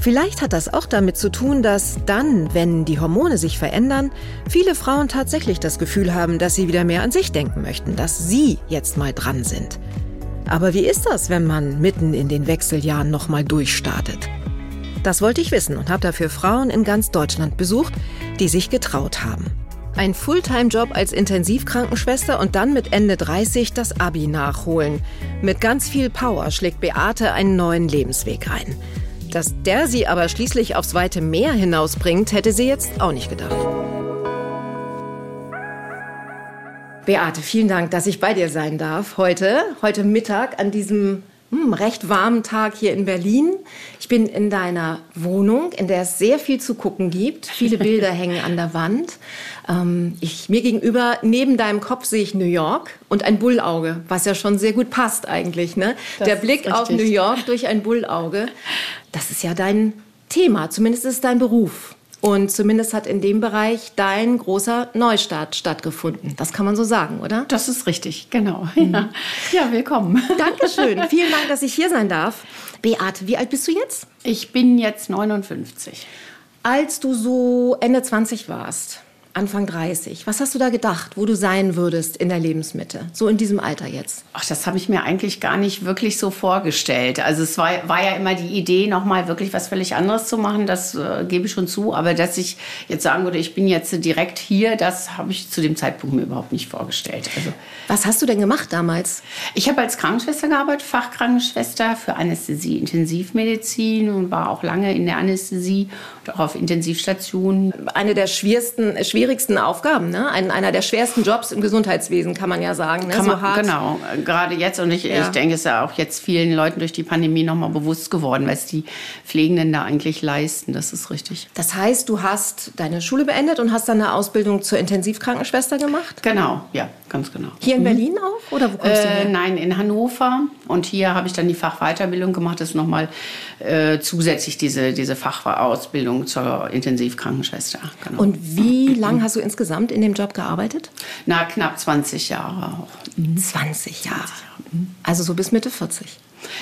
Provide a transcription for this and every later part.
Vielleicht hat das auch damit zu tun, dass dann, wenn die Hormone sich verändern, viele Frauen tatsächlich das Gefühl haben, dass sie wieder mehr an sich denken möchten, dass sie jetzt mal dran sind. Aber wie ist das, wenn man mitten in den Wechseljahren nochmal durchstartet? Das wollte ich wissen und habe dafür Frauen in ganz Deutschland besucht, die sich getraut haben. Ein Fulltime-Job als Intensivkrankenschwester und dann mit Ende 30 das Abi nachholen. Mit ganz viel Power schlägt Beate einen neuen Lebensweg ein. Dass der sie aber schließlich aufs weite Meer hinausbringt, hätte sie jetzt auch nicht gedacht. Beate, vielen Dank, dass ich bei dir sein darf heute, heute Mittag an diesem hm, recht warmen Tag hier in Berlin. Ich bin in deiner Wohnung, in der es sehr viel zu gucken gibt. Viele Bilder hängen an der Wand. Ähm, ich, mir gegenüber, neben deinem Kopf sehe ich New York und ein Bullauge, was ja schon sehr gut passt eigentlich. Ne? Der Blick auf New York durch ein Bullauge, das ist ja dein Thema, zumindest ist es dein Beruf. Und zumindest hat in dem Bereich dein großer Neustart stattgefunden. Das kann man so sagen, oder? Das ist richtig, genau. Mhm. Ja, ja willkommen. Dankeschön. Vielen Dank, dass ich hier sein darf. Beate, wie alt bist du jetzt? Ich bin jetzt 59. Als du so Ende 20 warst, Anfang 30. Was hast du da gedacht, wo du sein würdest in der Lebensmitte? So in diesem Alter jetzt? Ach, das habe ich mir eigentlich gar nicht wirklich so vorgestellt. Also es war, war ja immer die Idee, nochmal wirklich was völlig anderes zu machen. Das äh, gebe ich schon zu. Aber dass ich jetzt sagen würde, ich bin jetzt direkt hier, das habe ich zu dem Zeitpunkt mir überhaupt nicht vorgestellt. Also, was hast du denn gemacht damals? Ich habe als Krankenschwester gearbeitet, Fachkrankenschwester für Anästhesie, Intensivmedizin und war auch lange in der Anästhesie und auch auf Intensivstationen. Eine der schwersten, schwierigsten schwierigsten Aufgaben, ne? Ein, einer der schwersten Jobs im Gesundheitswesen, kann man ja sagen. Ne? Kann man, so Genau, gerade jetzt. Und ich, ja. ich denke, es ist ja auch jetzt vielen Leuten durch die Pandemie nochmal bewusst geworden, was die Pflegenden da eigentlich leisten. Das ist richtig. Das heißt, du hast deine Schule beendet und hast dann eine Ausbildung zur Intensivkrankenschwester gemacht? Genau, ja, ganz genau. Hier in mhm. Berlin auch? Oder wo kommst äh, du her? Nein, in Hannover. Und hier habe ich dann die Fachweiterbildung gemacht. Das ist nochmal äh, zusätzlich diese, diese Fachausbildung zur Intensivkrankenschwester. Genau. Und wie lange lang hast du insgesamt in dem Job gearbeitet? Na, knapp 20 Jahre auch. 20 Jahre. Also so bis Mitte 40.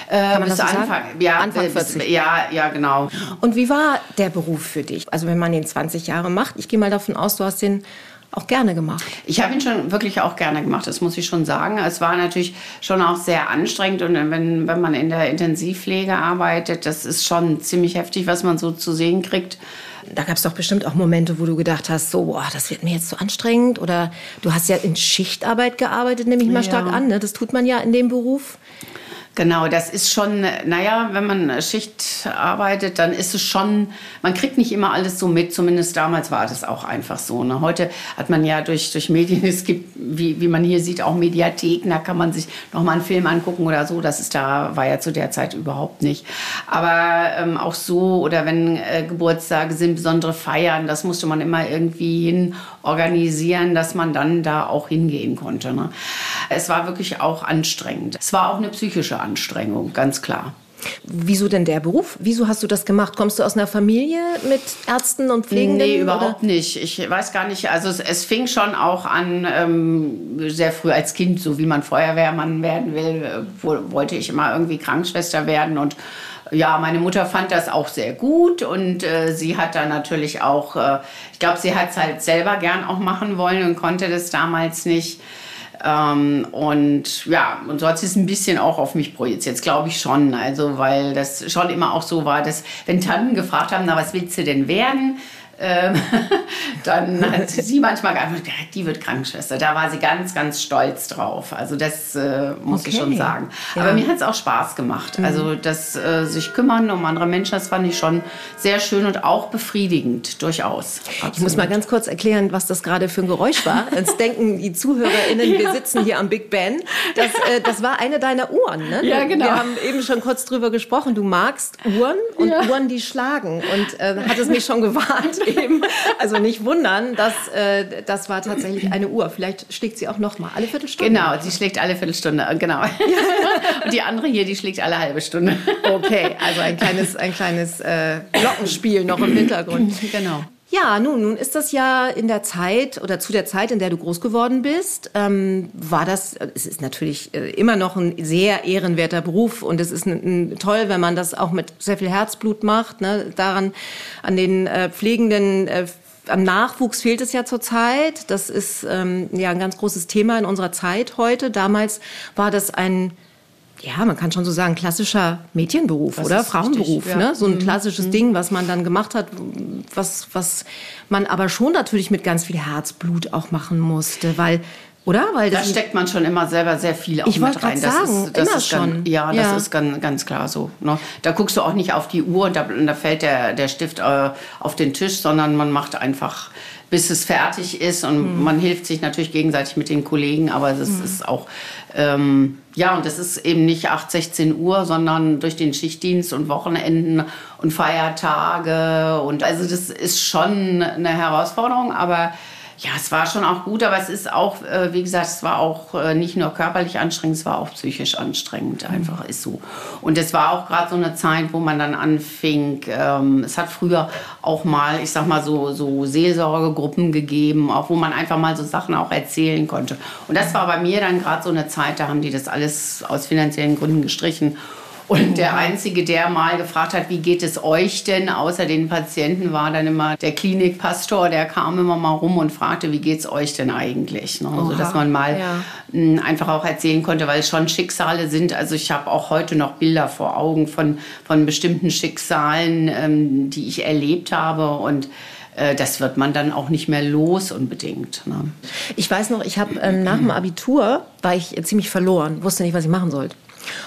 Äh, Kann man bis das so Anfang, sagen? ja, Anfang 40. Bis, ja, ja, genau. Und wie war der Beruf für dich? Also wenn man den 20 Jahre macht, ich gehe mal davon aus, du hast den auch gerne gemacht. Ich habe ihn schon wirklich auch gerne gemacht, das muss ich schon sagen. Es war natürlich schon auch sehr anstrengend und wenn, wenn man in der Intensivpflege arbeitet, das ist schon ziemlich heftig, was man so zu sehen kriegt. Da gab es doch bestimmt auch Momente, wo du gedacht hast, so, boah, das wird mir jetzt zu so anstrengend. Oder du hast ja in Schichtarbeit gearbeitet, nehme ich mal ja. stark an. Ne? Das tut man ja in dem Beruf. Genau, das ist schon, naja, wenn man Schicht arbeitet, dann ist es schon, man kriegt nicht immer alles so mit, zumindest damals war das auch einfach so. Ne? Heute hat man ja durch, durch Medien, es gibt, wie, wie man hier sieht, auch Mediatheken, da kann man sich nochmal einen Film angucken oder so, das ist da, war ja zu der Zeit überhaupt nicht. Aber ähm, auch so, oder wenn äh, Geburtstage sind, besondere Feiern, das musste man immer irgendwie hin organisieren, dass man dann da auch hingehen konnte. Ne? Es war wirklich auch anstrengend. Es war auch eine psychische Anstrengung, ganz klar. Wieso denn der Beruf? Wieso hast du das gemacht? Kommst du aus einer Familie mit Ärzten und Pflegenden? Nee, überhaupt oder? nicht. Ich weiß gar nicht. Also es, es fing schon auch an, ähm, sehr früh als Kind, so wie man Feuerwehrmann werden will, äh, wo, wollte ich immer irgendwie Krankenschwester werden und ja, meine Mutter fand das auch sehr gut und äh, sie hat da natürlich auch, äh, ich glaube, sie hat es halt selber gern auch machen wollen und konnte das damals nicht. Ähm, und ja, und so hat sie es ein bisschen auch auf mich projiziert, glaube ich schon. Also, weil das schon immer auch so war, dass wenn Tanten gefragt haben, na, was willst du denn werden? Ähm, dann hat sie manchmal geantwortet, die wird Krankenschwester. Da war sie ganz, ganz stolz drauf. Also das äh, muss okay. ich schon sagen. Ja. Aber mir hat es auch Spaß gemacht. Mhm. Also das äh, sich kümmern um andere Menschen, das fand ich schon sehr schön und auch befriedigend, durchaus. Absolut. Ich muss mal ganz kurz erklären, was das gerade für ein Geräusch war. Jetzt denken die ZuhörerInnen, ja. wir sitzen hier am Big Ben. Das, äh, das war eine deiner Uhren, ne? Ja, genau. Wir haben eben schon kurz drüber gesprochen. Du magst Uhren und ja. Uhren, die schlagen. Und äh, hat es mich schon gewarnt eben. Also nicht wundern, dass äh, das war tatsächlich eine Uhr. Vielleicht schlägt sie auch noch mal alle Viertelstunde. Genau, sie schlägt alle Viertelstunde, genau. Und die andere hier, die schlägt alle halbe Stunde. Okay, also ein kleines, ein kleines äh, Glockenspiel noch im Hintergrund. Genau. Ja, nun, nun ist das ja in der Zeit oder zu der Zeit, in der du groß geworden bist, ähm, war das, es ist natürlich äh, immer noch ein sehr ehrenwerter Beruf und es ist ein, ein, toll, wenn man das auch mit sehr viel Herzblut macht. Ne? Daran, an den äh, pflegenden äh, am Nachwuchs fehlt es ja zurzeit. Das ist ähm, ja ein ganz großes Thema in unserer Zeit heute. Damals war das ein ja, man kann schon so sagen, klassischer Mädchenberuf das oder Frauenberuf. Richtig, ja. ne? So ein mhm. klassisches mhm. Ding, was man dann gemacht hat, was, was man aber schon natürlich mit ganz viel Herzblut auch machen musste, weil oder? Weil da steckt man schon immer selber sehr viel auch ich mit rein. Das sagen, ist, das immer ist schon. Ganz, ja, das ja. ist ganz, ganz klar so. Ne? Da guckst du auch nicht auf die Uhr und da, da fällt der, der Stift äh, auf den Tisch, sondern man macht einfach bis es fertig ist. Und mhm. man hilft sich natürlich gegenseitig mit den Kollegen, aber es mhm. ist auch, ähm, ja, und das ist eben nicht 8, 16 Uhr, sondern durch den Schichtdienst und Wochenenden und Feiertage. Und also das ist schon eine Herausforderung, aber ja, es war schon auch gut, aber es ist auch, äh, wie gesagt, es war auch äh, nicht nur körperlich anstrengend, es war auch psychisch anstrengend, einfach ist so. Und es war auch gerade so eine Zeit, wo man dann anfing, ähm, es hat früher auch mal, ich sag mal so, so Seelsorgegruppen gegeben, auch wo man einfach mal so Sachen auch erzählen konnte. Und das war bei mir dann gerade so eine Zeit, da haben die das alles aus finanziellen Gründen gestrichen. Und der Einzige, der mal gefragt hat, wie geht es euch denn, außer den Patienten, war dann immer der Klinikpastor, der kam immer mal rum und fragte, wie geht es euch denn eigentlich? Ne? Also, dass man mal ja. Hm, einfach auch erzählen konnte, weil es schon Schicksale sind. Also ich habe auch heute noch Bilder vor Augen von, von bestimmten Schicksalen, ähm, die ich erlebt habe und äh, das wird man dann auch nicht mehr los unbedingt. Ne? Ich weiß noch, ich habe ähm, nach dem Abitur war ich ziemlich verloren, wusste nicht, was ich machen sollte.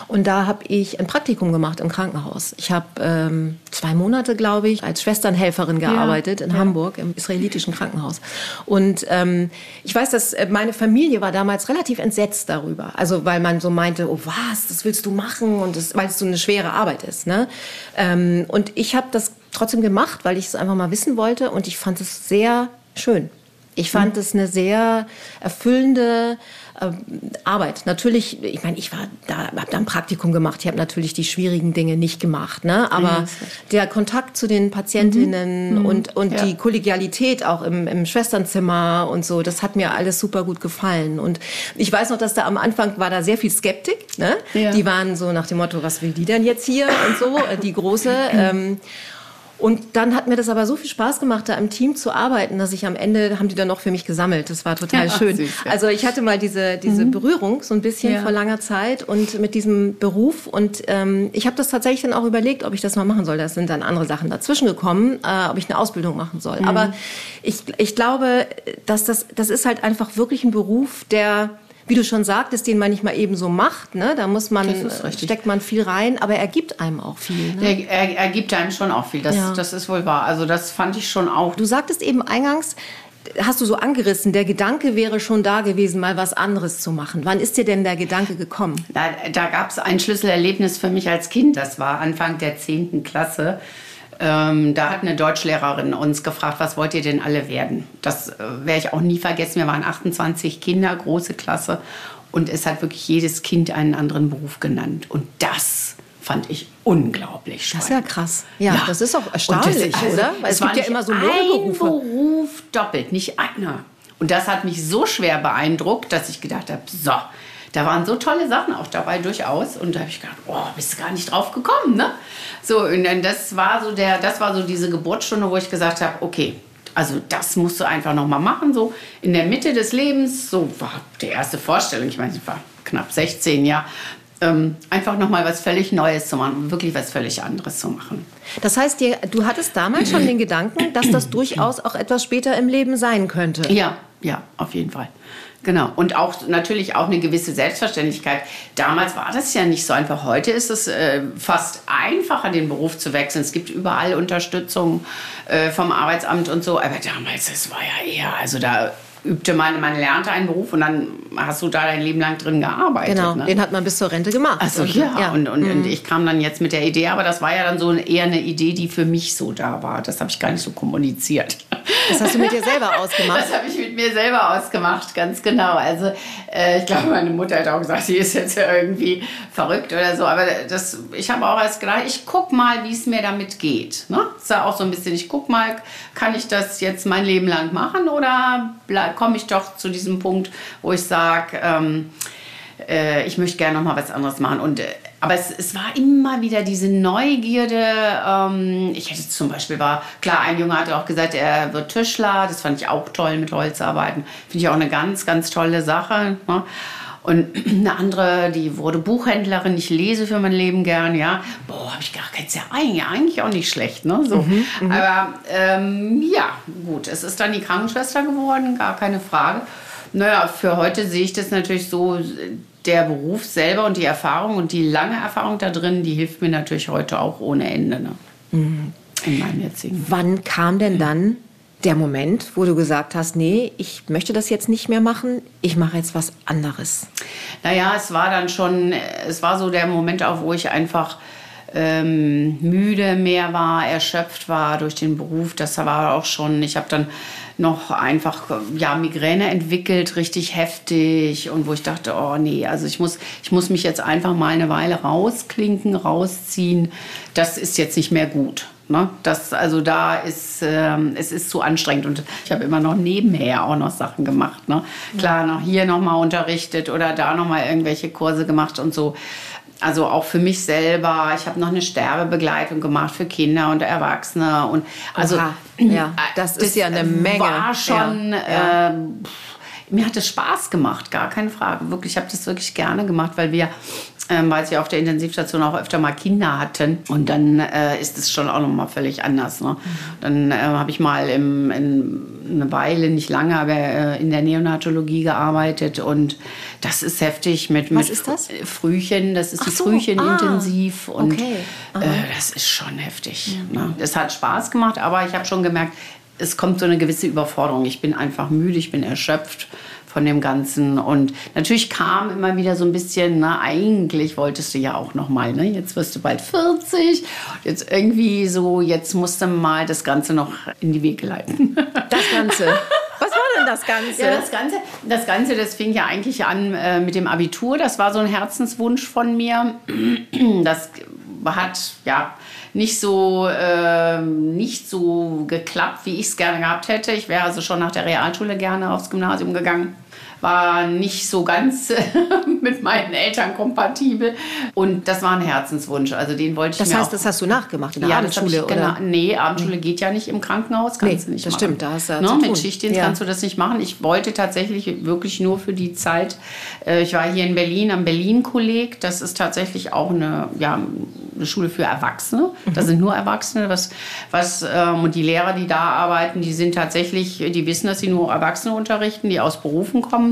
Und da habe ich ein Praktikum gemacht im Krankenhaus. Ich habe ähm, zwei Monate, glaube ich, als Schwesternhelferin gearbeitet ja. in ja. Hamburg im israelitischen Krankenhaus. Und ähm, ich weiß, dass äh, meine Familie war damals relativ entsetzt darüber. Also weil man so meinte, oh was, das willst du machen und das, weil es so eine schwere Arbeit ist. Ne? Ähm, und ich habe das trotzdem gemacht, weil ich es einfach mal wissen wollte und ich fand es sehr schön. Ich fand mhm. es eine sehr erfüllende äh, Arbeit. Natürlich, ich meine, ich war da, habe da ein Praktikum gemacht. Ich habe natürlich die schwierigen Dinge nicht gemacht, ne? Aber ja, der Kontakt zu den Patientinnen mhm. und und ja. die Kollegialität auch im, im Schwesternzimmer und so, das hat mir alles super gut gefallen. Und ich weiß noch, dass da am Anfang war da sehr viel Skeptik. Ne? Ja. Die waren so nach dem Motto, was will die denn jetzt hier und so, die große. Ähm, und dann hat mir das aber so viel Spaß gemacht, da im Team zu arbeiten, dass ich am Ende haben die dann noch für mich gesammelt. Das war total ja, schön. Süß, ja. Also ich hatte mal diese, diese mhm. Berührung so ein bisschen ja. vor langer Zeit und mit diesem Beruf. Und ähm, ich habe das tatsächlich dann auch überlegt, ob ich das mal machen soll. Da sind dann andere Sachen dazwischen gekommen, äh, ob ich eine Ausbildung machen soll. Mhm. Aber ich, ich glaube, dass das, das ist halt einfach wirklich ein Beruf, der wie du schon sagtest, den man nicht mal eben so macht. Ne? Da muss man, steckt man viel rein, aber er gibt einem auch viel. Ne? Er, er, er, gibt einem schon auch viel, das, ja. das ist wohl wahr. Also das fand ich schon auch. Du sagtest eben eingangs, hast du so angerissen, der Gedanke wäre schon da gewesen, mal was anderes zu machen. Wann ist dir denn der Gedanke gekommen? Da, da gab es ein Schlüsselerlebnis für mich als Kind. Das war Anfang der 10. Klasse. Ähm, da hat eine Deutschlehrerin uns gefragt, was wollt ihr denn alle werden? Das äh, werde ich auch nie vergessen. Wir waren 28 Kinder, große Klasse. Und es hat wirklich jedes Kind einen anderen Beruf genannt. Und das fand ich unglaublich spannend. Das ist ja krass. Ja, ja. das ist auch erstaunlich, das, also, oder? Weil es, es gibt ja immer so ein Beruf doppelt, nicht einer. Und das hat mich so schwer beeindruckt, dass ich gedacht habe, so, da waren so tolle Sachen auch dabei durchaus. Und da habe ich gedacht, oh, bist du gar nicht drauf gekommen, ne? So, und dann das war so der, das war so diese Geburtsstunde, wo ich gesagt habe, okay, also das musst du einfach noch mal machen, so in der Mitte des Lebens. So war die erste Vorstellung. Ich meine, ich war knapp 16, ja. Ähm, einfach noch mal was völlig Neues zu machen, wirklich was völlig anderes zu machen. Das heißt, du hattest damals schon den Gedanken, dass das durchaus auch etwas später im Leben sein könnte. Ja, ja, auf jeden Fall. Genau. Und auch natürlich auch eine gewisse Selbstverständlichkeit. Damals war das ja nicht so einfach. Heute ist es äh, fast einfacher, den Beruf zu wechseln. Es gibt überall Unterstützung äh, vom Arbeitsamt und so. Aber damals, das war ja eher, also da übte man, man lernte einen Beruf und dann hast du da dein Leben lang drin gearbeitet. Genau, ne? den hat man bis zur Rente gemacht. Also ja, ja. Und, und, mhm. und, ich kam dann jetzt mit der Idee, aber das war ja dann so eher eine Idee, die für mich so da war. Das habe ich gar nicht so kommuniziert. Das hast du mit dir selber ausgemacht? Das habe ich mit mir selber ausgemacht, ganz genau. Also äh, ich glaube, meine Mutter hat auch gesagt, sie ist jetzt irgendwie verrückt oder so. Aber das, ich habe auch erst gedacht, ich guck mal, wie es mir damit geht. Ne? Das ist ja auch so ein bisschen, ich guck mal, kann ich das jetzt mein Leben lang machen oder komme ich doch zu diesem Punkt, wo ich sage, ähm, äh, ich möchte gerne noch mal was anderes machen. Und, äh, aber es, es war immer wieder diese Neugierde. Ähm, ich hätte zum Beispiel war, klar, ein Junge hatte auch gesagt, er wird Tischler. Das fand ich auch toll mit Holz arbeiten. Finde ich auch eine ganz, ganz tolle Sache. Ne? Und eine andere, die wurde Buchhändlerin. Ich lese für mein Leben gern, ja. Boah, habe ich gedacht, ist ja eigentlich auch nicht schlecht, ne? So. Mhm, mhm, Aber ähm, ja, gut, es ist dann die Krankenschwester geworden, gar keine Frage. Naja, für heute sehe ich das natürlich so, der Beruf selber und die Erfahrung und die lange Erfahrung da drin, die hilft mir natürlich heute auch ohne Ende. Ne? Mhm. In meinem jetzigen. Wann kam denn dann der Moment, wo du gesagt hast, nee, ich möchte das jetzt nicht mehr machen, ich mache jetzt was anderes? Naja, es war dann schon, es war so der Moment auch, wo ich einfach ähm, müde mehr war, erschöpft war durch den Beruf. Das war auch schon, ich habe dann noch einfach ja, Migräne entwickelt, richtig heftig und wo ich dachte, oh nee, also ich muss, ich muss mich jetzt einfach mal eine Weile rausklinken, rausziehen. Das ist jetzt nicht mehr gut. Ne? Das, also da ist, ähm, es ist zu anstrengend und ich habe immer noch nebenher auch noch Sachen gemacht. Ne? Klar, noch hier noch mal unterrichtet oder da noch mal irgendwelche Kurse gemacht und so. Also auch für mich selber. Ich habe noch eine Sterbebegleitung gemacht für Kinder und Erwachsene und also Oha. ja, das, das ist ja eine Menge. War schon. Ja. Äh, mir hat es Spaß gemacht, gar keine Frage. Wirklich, ich habe das wirklich gerne gemacht, weil wir ähm, weil sie auf der Intensivstation auch öfter mal Kinder hatten. Und dann äh, ist es schon auch noch mal völlig anders. Ne? Dann äh, habe ich mal im, in, eine Weile, nicht lange, aber äh, in der Neonatologie gearbeitet. Und das ist heftig mit, Was ist das? Frühchen. Das ist Ach die so, Frühchenintensiv. Ah, und okay. Äh, das ist schon heftig. Mhm. Ne? Es hat Spaß gemacht, aber ich habe schon gemerkt, es kommt so eine gewisse Überforderung. Ich bin einfach müde, ich bin erschöpft von dem Ganzen. Und natürlich kam immer wieder so ein bisschen, na, eigentlich wolltest du ja auch noch mal, ne? Jetzt wirst du bald 40. Jetzt irgendwie so, jetzt musst du mal das Ganze noch in die Wege leiten. Das Ganze. Was war denn das Ganze? Ja, das Ganze, das Ganze, das fing ja eigentlich an äh, mit dem Abitur. Das war so ein Herzenswunsch von mir. Das hat, ja, nicht so, äh, nicht so geklappt, wie ich es gerne gehabt hätte. Ich wäre also schon nach der Realschule gerne aufs Gymnasium gegangen war nicht so ganz mit meinen Eltern kompatibel. Und das war ein Herzenswunsch. Also den wollte ich das mir heißt, das hast du nachgemacht in der ja, Abendschule? Ich, genau, nee, Abendschule geht ja nicht im Krankenhaus, kannst nee, du nicht das machen. stimmt, da hast du no, Mit Schichtdienst ja. kannst du das nicht machen. Ich wollte tatsächlich wirklich nur für die Zeit, äh, ich war hier in Berlin am Berlin-Kolleg, das ist tatsächlich auch eine, ja, eine Schule für Erwachsene. Mhm. Das sind nur Erwachsene. Was, was, ähm, und die Lehrer, die da arbeiten, die sind tatsächlich, die wissen, dass sie nur Erwachsene unterrichten, die aus Berufen kommen.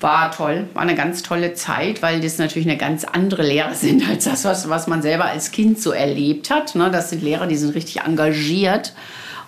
War toll, war eine ganz tolle Zeit, weil das natürlich eine ganz andere Lehre sind als das, was, was man selber als Kind so erlebt hat. Ne? Das sind Lehrer, die sind richtig engagiert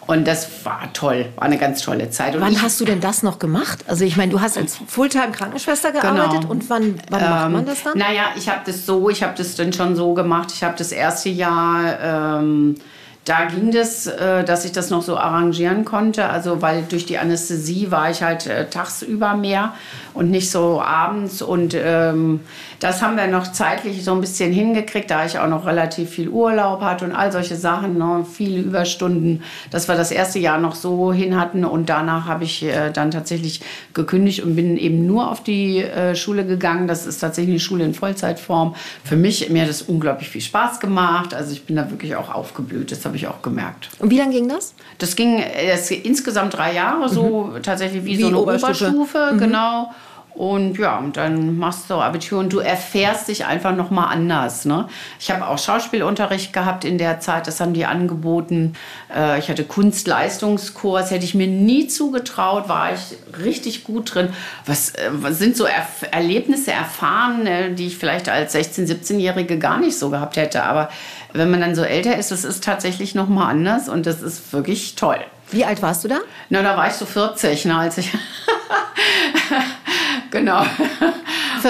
und das war toll, war eine ganz tolle Zeit. Und wann hast du denn das noch gemacht? Also ich meine, du hast als Fulltime-Krankenschwester gearbeitet genau. und wann, wann ähm, macht man das dann? Naja, ich habe das so, ich habe das dann schon so gemacht. Ich habe das erste Jahr... Ähm, da ging das, äh, dass ich das noch so arrangieren konnte. Also weil durch die Anästhesie war ich halt äh, tagsüber mehr und nicht so abends. Und ähm, das haben wir noch zeitlich so ein bisschen hingekriegt, da ich auch noch relativ viel Urlaub hatte und all solche Sachen, ne, viele Überstunden, dass wir das erste Jahr noch so hin hatten. Und danach habe ich äh, dann tatsächlich gekündigt und bin eben nur auf die äh, Schule gegangen. Das ist tatsächlich eine Schule in Vollzeitform. Für mich, mir hat das unglaublich viel Spaß gemacht. Also ich bin da wirklich auch aufgeblüht. Das habe ich auch gemerkt. Und wie lange ging das? Das ging das insgesamt drei Jahre, so mhm. tatsächlich wie, wie, so eine Oberstufe, Oberstufe mhm. genau. Und ja, und dann machst du Abitur und du erfährst dich einfach noch mal anders. Ne? Ich habe auch Schauspielunterricht gehabt in der Zeit, das haben die angeboten. Äh, ich hatte Kunstleistungskurs, hätte ich mir nie zugetraut, war ich richtig gut drin. Was, äh, was sind so Erf Erlebnisse erfahren, äh, die ich vielleicht als 16-, 17-Jährige gar nicht so gehabt hätte. Aber wenn man dann so älter ist, das ist tatsächlich noch mal anders und das ist wirklich toll. Wie alt warst du da? Na, da war ich so 40, ne, als ich. genau.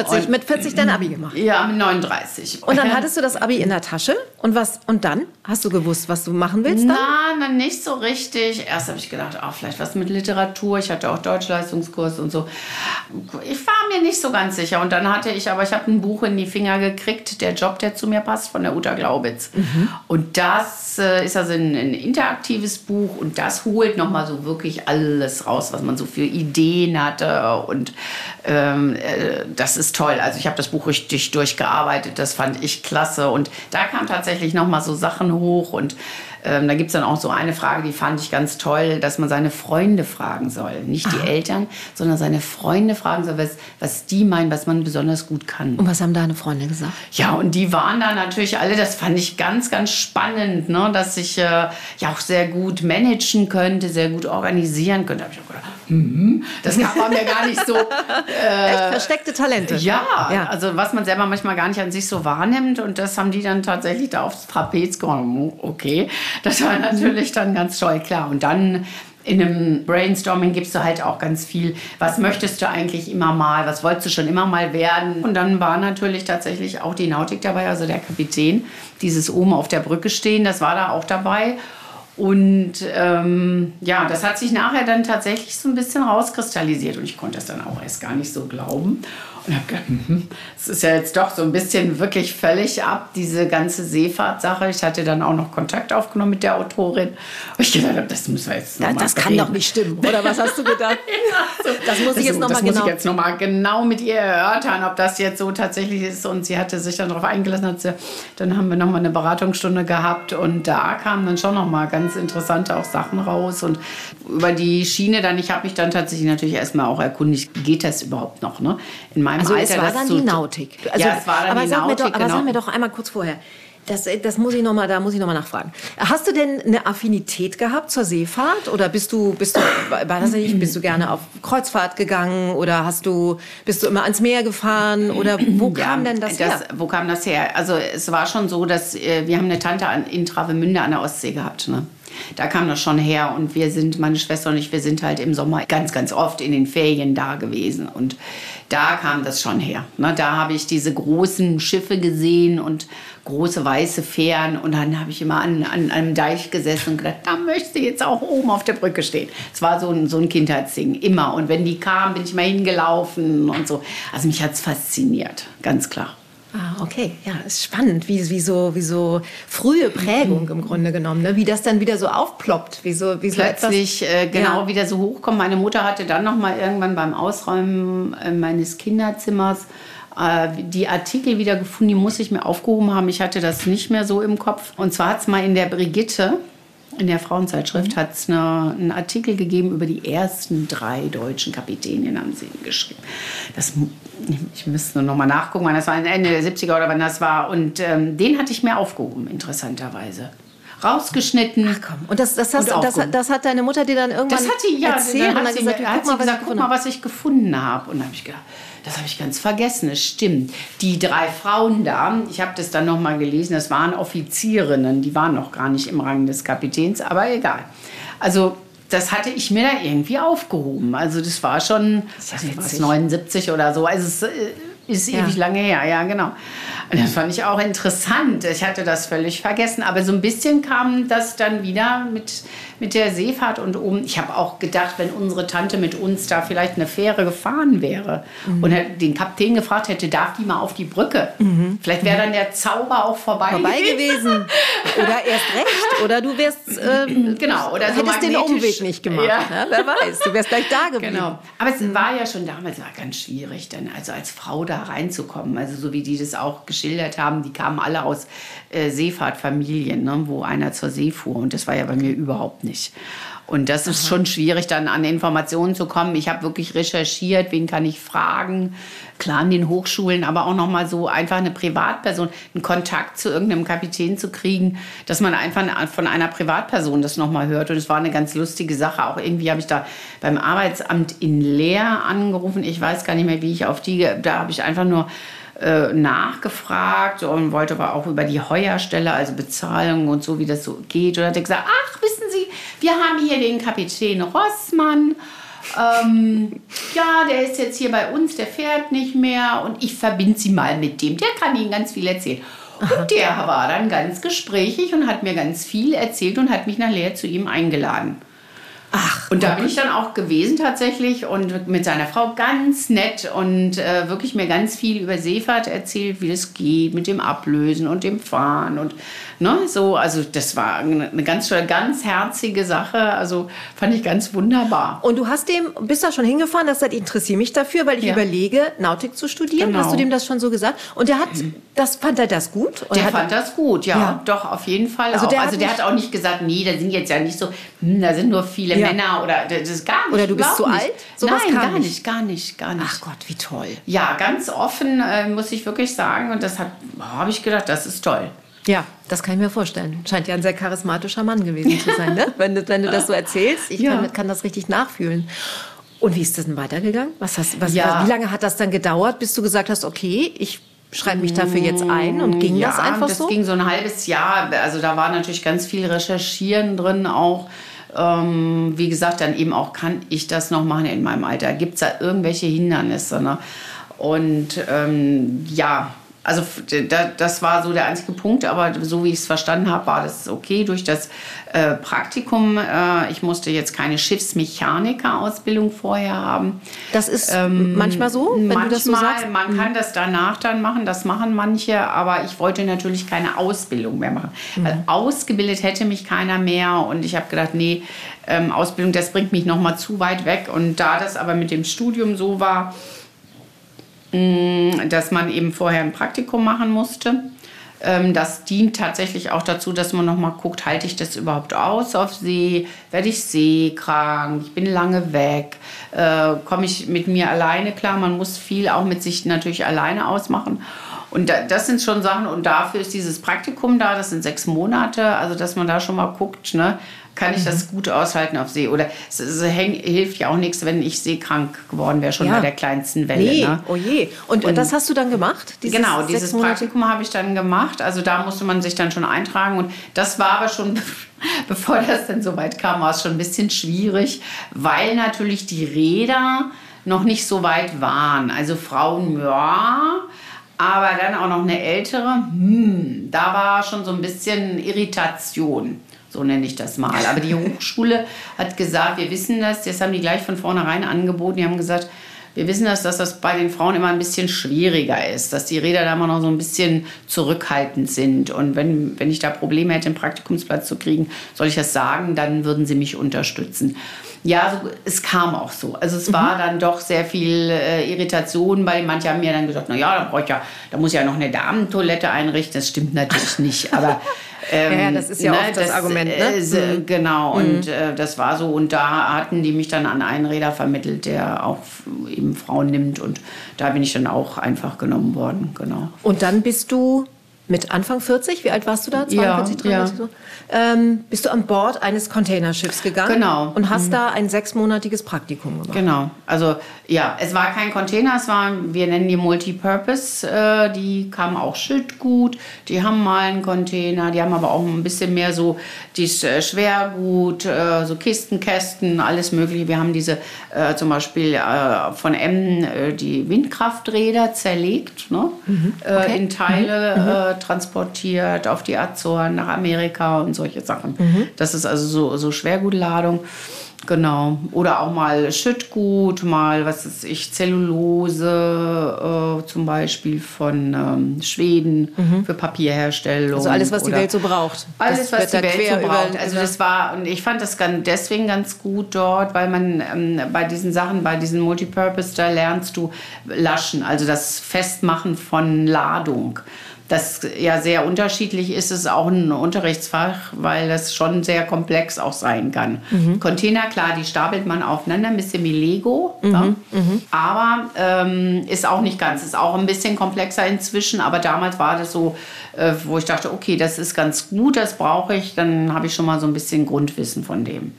40, mit 40 dein Abi gemacht. Ja, mit 39. Und dann hattest du das Abi in der Tasche und was und dann hast du gewusst, was du machen willst dann? Na, dann nicht so richtig. Erst habe ich gedacht, oh, vielleicht was mit Literatur. Ich hatte auch Deutschleistungskurs und so. Ich war mir nicht so ganz sicher. Und dann hatte ich, aber ich habe ein Buch in die Finger gekriegt, der Job, der zu mir passt, von der Uta Glaubitz. Mhm. Und das äh, ist also ein, ein, interaktives Buch und das holt nochmal so wirklich alles raus, was man so für Ideen hatte. Und ähm, äh, das ist toll. Also ich habe das Buch richtig durchgearbeitet. Das fand ich klasse. Und da kamen tatsächlich nochmal so Sachen hoch und ähm, da gibt es dann auch so eine Frage, die fand ich ganz toll, dass man seine Freunde fragen soll. Nicht die Aha. Eltern, sondern seine Freunde fragen soll, was, was die meinen, was man besonders gut kann. Und was haben deine Freunde gesagt? Ja, und die waren da natürlich alle, das fand ich ganz, ganz spannend, ne? dass ich äh, ja auch sehr gut managen könnte, sehr gut organisieren könnte. Da habe ich auch gedacht, mhm, das kann man mir gar nicht so. Äh, Echt versteckte Talente. Ja, ja, also was man selber manchmal gar nicht an sich so wahrnimmt und das haben die dann tatsächlich da aufs Trapez gekommen. Okay, das war natürlich dann ganz toll, klar. Und dann in einem Brainstorming gibst du halt auch ganz viel, was möchtest du eigentlich immer mal, was wolltest du schon immer mal werden. Und dann war natürlich tatsächlich auch die Nautik dabei, also der Kapitän, dieses oben auf der Brücke stehen, das war da auch dabei. Und ähm, ja, das hat sich nachher dann tatsächlich so ein bisschen rauskristallisiert und ich konnte das dann auch erst gar nicht so glauben. Und habe gedacht, es ist ja jetzt doch so ein bisschen wirklich völlig ab, diese ganze Seefahrtsache. Ich hatte dann auch noch Kontakt aufgenommen mit der Autorin. Und ich gedacht habe, das müssen wir jetzt noch ja, Das kann doch nicht stimmen, oder was hast du gedacht? ja, so, das muss ich jetzt nochmal genau... Das noch genau mit ihr erörtern, ob das jetzt so tatsächlich ist. Und sie hatte sich dann darauf eingelassen. Sie, dann haben wir nochmal eine Beratungsstunde gehabt und da kamen dann schon nochmal ganz interessante auch Sachen raus. Und über die Schiene dann, ich habe mich dann tatsächlich natürlich erstmal auch erkundigt, geht das überhaupt noch? Ne? In meinem also Alter, es war dann die Nautik. Also, ja, es war dann aber die sag Nautik, mir doch, aber genau. sag mir doch einmal kurz vorher. Das, das muss ich noch mal, da muss ich noch mal nachfragen. Hast du denn eine Affinität gehabt zur Seefahrt oder bist du, bist du, weiß nicht, bist du gerne auf Kreuzfahrt gegangen oder hast du, bist du immer ans Meer gefahren oder wo kam ja, denn das, das, her? Wo kam das her? Also es war schon so, dass äh, wir haben eine Tante in Travemünde an der Ostsee gehabt. Ne? Da kam das schon her und wir sind, meine Schwester und ich, wir sind halt im Sommer ganz, ganz oft in den Ferien da gewesen und da kam das schon her. Ne? Da habe ich diese großen Schiffe gesehen und große weiße Fähren und dann habe ich immer an, an einem Deich gesessen und gedacht, da möchte ich jetzt auch oben auf der Brücke stehen. Es war so ein, so ein Kindheitsding, immer. Und wenn die kamen, bin ich mal hingelaufen und so. Also mich hat es fasziniert, ganz klar. Ah, okay, ja, ist spannend, wie, wie, so, wie so frühe Prägung im Grunde genommen, ne? wie das dann wieder so aufploppt, wie so, wie so plötzlich etwas, äh, genau ja. wieder so hochkommt. Meine Mutter hatte dann noch mal irgendwann beim Ausräumen äh, meines Kinderzimmers äh, die Artikel wieder gefunden, die muss ich mir aufgehoben haben. Ich hatte das nicht mehr so im Kopf. Und zwar hat es mal in der Brigitte in der Frauenzeitschrift mhm. hat es einen Artikel gegeben über die ersten drei deutschen Kapitäninnen, haben sie geschrieben. Das, ich müsste nur noch mal nachgucken, wann das war, Ende der 70er oder wann das war. Und ähm, den hatte ich mir aufgehoben, interessanterweise rausgeschnitten. Ach komm. Und das, das, hast, und das, das, hat deine Mutter dir dann irgendwann das hat die, ja, erzählt dann und hat, gesagt, hat sie gesagt, guck mal, was ich gefunden habe. Und dann habe ich gedacht, das habe ich ganz vergessen, es stimmt. Die drei Frauen da, ich habe das dann noch mal gelesen, das waren Offizierinnen, die waren noch gar nicht im Rang des Kapitäns, aber egal. Also das hatte ich mir da irgendwie aufgehoben. Also das war schon, das was, 79 oder so. Also es äh, ist ja. ewig lange her, ja genau. Und das fand ich auch interessant. Ich hatte das völlig vergessen. Aber so ein bisschen kam das dann wieder mit, mit der Seefahrt und oben. Ich habe auch gedacht, wenn unsere Tante mit uns da vielleicht eine Fähre gefahren wäre mhm. und den Kapitän gefragt hätte, darf die mal auf die Brücke? Mhm. Vielleicht wäre dann der Zauber auch vorbei, vorbei gewesen. oder erst recht. Oder du wärst. Ähm, genau. Oder so hättest den Umweg nicht gemacht. Ja. Ja, wer weiß. Du wärst gleich da geblieben. Genau. Aber es war ja schon damals ganz schwierig, dann also als Frau da reinzukommen. Also so wie die das auch geschildert haben, die kamen alle aus äh, Seefahrtfamilien, ne, wo einer zur See fuhr. Und das war ja bei mir überhaupt nicht. Und das ist Aha. schon schwierig, dann an Informationen zu kommen. Ich habe wirklich recherchiert, wen kann ich fragen. Klar an den Hochschulen, aber auch noch mal so einfach eine Privatperson, einen Kontakt zu irgendeinem Kapitän zu kriegen, dass man einfach von einer Privatperson das noch mal hört. Und es war eine ganz lustige Sache. Auch irgendwie habe ich da beim Arbeitsamt in Leer angerufen. Ich weiß gar nicht mehr, wie ich auf die, da habe ich einfach nur äh, nachgefragt und wollte aber auch über die Heuerstelle, also Bezahlung und so, wie das so geht. Und hat er gesagt, ach, wissen Sie, wir haben hier den Kapitän Rossmann. Ähm, ja, der ist jetzt hier bei uns, der fährt nicht mehr und ich verbinde sie mal mit dem. Der kann Ihnen ganz viel erzählen. Und der war dann ganz gesprächig und hat mir ganz viel erzählt und hat mich nachher zu ihm eingeladen. Ach, Und da bin ich dann auch gewesen tatsächlich und mit seiner Frau ganz nett und äh, wirklich mir ganz viel über Seefahrt erzählt, wie das geht mit dem Ablösen und dem Fahren und ne, so. Also das war eine ganz, ganz herzige Sache. Also fand ich ganz wunderbar. Und du hast dem, bist da schon hingefahren, dass er ich interessiere mich dafür, weil ich Ja. überlege, Nautik zu studieren. Genau. Hast du dem das schon so gesagt? Und der hat, das fand er das gut? Der hat, fand das gut, ja, Ja. doch, auf jeden Fall. Also auch. der hat also der nicht- hat auch nicht gesagt, nee, da sind jetzt ja nicht so, hm, da sind nur viele Ja. Männer oder das ist gar nicht. Oder du bist zu nicht. alt? Sowas Nein, gar nicht. gar nicht, gar nicht. Ach Gott, wie toll. Ja, ganz offen, äh, muss ich wirklich sagen. Und das hat, habe ich gedacht, das ist toll. Ja, das kann ich mir vorstellen. Scheint ja ein sehr charismatischer Mann gewesen zu sein, ne? wenn, du, wenn du das so erzählst. Ich Ja. kann, kann das richtig nachfühlen. Und wie ist das denn weitergegangen? Was hast, was, Ja. Wie lange hat das dann gedauert, bis du gesagt hast, okay, ich schreibe mich dafür jetzt ein und ging ja, das einfach das so? ging so ein halbes Jahr. Also da war natürlich ganz viel Recherchieren drin auch. Ähm, wie gesagt, dann eben auch, kann ich das noch machen in meinem Alter? Gibt es da irgendwelche Hindernisse? Ne? Und ähm, ja, also das war so der einzige Punkt, aber so wie ich es verstanden habe, war das okay durch das äh, Praktikum. Äh, ich musste jetzt keine Schiffsmechaniker-Ausbildung vorher haben. das ist manchmal so, wenn Manchmal, du das so sagst. man kann das danach dann machen, das machen manche, aber ich wollte natürlich keine Ausbildung mehr machen. Weil ausgebildet hätte mich keiner mehr und ich habe gedacht, nee, ähm, Ausbildung, das bringt mich noch mal zu weit weg. Und da das aber mit dem Studium so war, dass man eben vorher ein Praktikum machen musste, ähm, das dient tatsächlich auch dazu, dass man noch mal guckt, halte ich das überhaupt aus auf See? Werde ich seekrank? Ich bin lange weg. Äh, Komme ich mit mir alleine klar? Man muss viel auch mit sich natürlich alleine ausmachen. Und da, das sind schon Sachen, und dafür ist dieses Praktikum da, das sind sechs Monate, also dass man da schon mal guckt, ne, kann ich das gut aushalten auf See? Oder es, es häng, hilft ja auch nichts, wenn ich seekrank geworden wäre, schon Ja. bei der kleinsten Welle. Nee, Ne? oh je. Und, das hast du dann gemacht? Dieses genau, dieses Praktikum habe ich dann gemacht. Also da musste man sich dann schon eintragen. Und das war aber schon, bevor das dann so weit kam, war es schon ein bisschen schwierig, weil natürlich die Räder noch nicht so weit waren. Also Frauen, ja, aber dann auch noch eine ältere, hm, da war schon so ein bisschen Irritation. So nenne ich das mal. Aber die Hochschule hat gesagt, wir wissen das, das haben die gleich von vornherein angeboten. Die haben gesagt, wir wissen das, dass das bei den Frauen immer ein bisschen schwieriger ist, dass die Räder da immer noch so ein bisschen zurückhaltend sind. Und wenn, wenn ich da Probleme hätte, einen Praktikumsplatz zu kriegen, soll ich das sagen, dann würden sie mich unterstützen. Ja, so, es kam auch so. Also es war dann doch sehr viel äh, Irritation, weil manche haben mir dann gesagt, na ja, da brauche ich ja, da muss ich ja noch eine Damentoilette einrichten. Das stimmt natürlich nicht, aber ähm, Ja, das ist ja oft das Argument, ne? äh, se- Genau, und äh, das war so. Und da hatten die mich dann an einen Räder vermittelt, der auch eben Frauen nimmt. Und da bin ich dann auch einfach genommen worden, genau. Und dann bist du mit Anfang 40, wie alt warst du da? 42, Ja, 43 so? Ähm, bist du an Bord eines Containerschiffs gegangen? Genau. Und hast da ein sechsmonatiges Praktikum gemacht. Genau, also ja, es war kein Container, es war, wir nennen die Multipurpose, äh, die kamen auch Schüttgut, die haben mal einen Container, die haben aber auch ein bisschen mehr so dieses äh, Schwergut, äh, so Kisten, Kästen, alles mögliche. Wir haben diese äh, zum Beispiel äh, von Emden die Windkrafträder zerlegt, ne? äh, in Teile transportiert auf die Azoren, nach Amerika und solche Sachen. Das ist also so, so Schwergutladung. Genau. Oder auch mal Schüttgut, mal, was ist ich, Zellulose äh, zum Beispiel von ähm, Schweden für Papierherstellung. Also alles, was die Welt so braucht. Alles, was die Welt so braucht. Also das war, und ich fand das ganz, deswegen ganz gut dort, weil man ähm, bei diesen Sachen, bei diesen Multipurpose, da lernst du Laschen, also das Festmachen von Ladung. Das ja sehr unterschiedlich ist, ist auch ein Unterrichtsfach, weil das schon sehr komplex auch sein kann. Container, klar, die stapelt man aufeinander, ein bisschen wie Lego. ne? Aber ähm, ist auch nicht ganz, ist auch ein bisschen komplexer inzwischen. Aber damals war das so, äh, wo ich dachte, okay, das ist ganz gut, das brauche ich. Dann habe ich schon mal so ein bisschen Grundwissen von dem.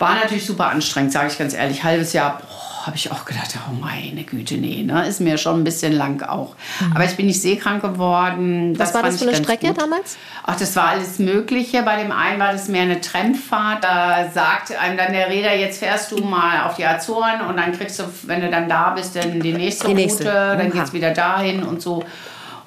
War natürlich super anstrengend, sage ich ganz ehrlich. Halbes Jahr, boah, habe ich auch gedacht, oh meine Güte, nee, ne? ist mir schon ein bisschen lang auch. Mhm. Aber ich bin nicht seekrank geworden. Was das war das für eine Strecke gut. damals? Ach, das war alles Mögliche. Bei dem einen war das mehr eine Trendfahrt. Da sagt einem dann der Räder, jetzt fährst du mal auf die Azoren und dann kriegst du, wenn du dann da bist, dann die nächste, die nächste. Route, dann geht es wieder dahin und so.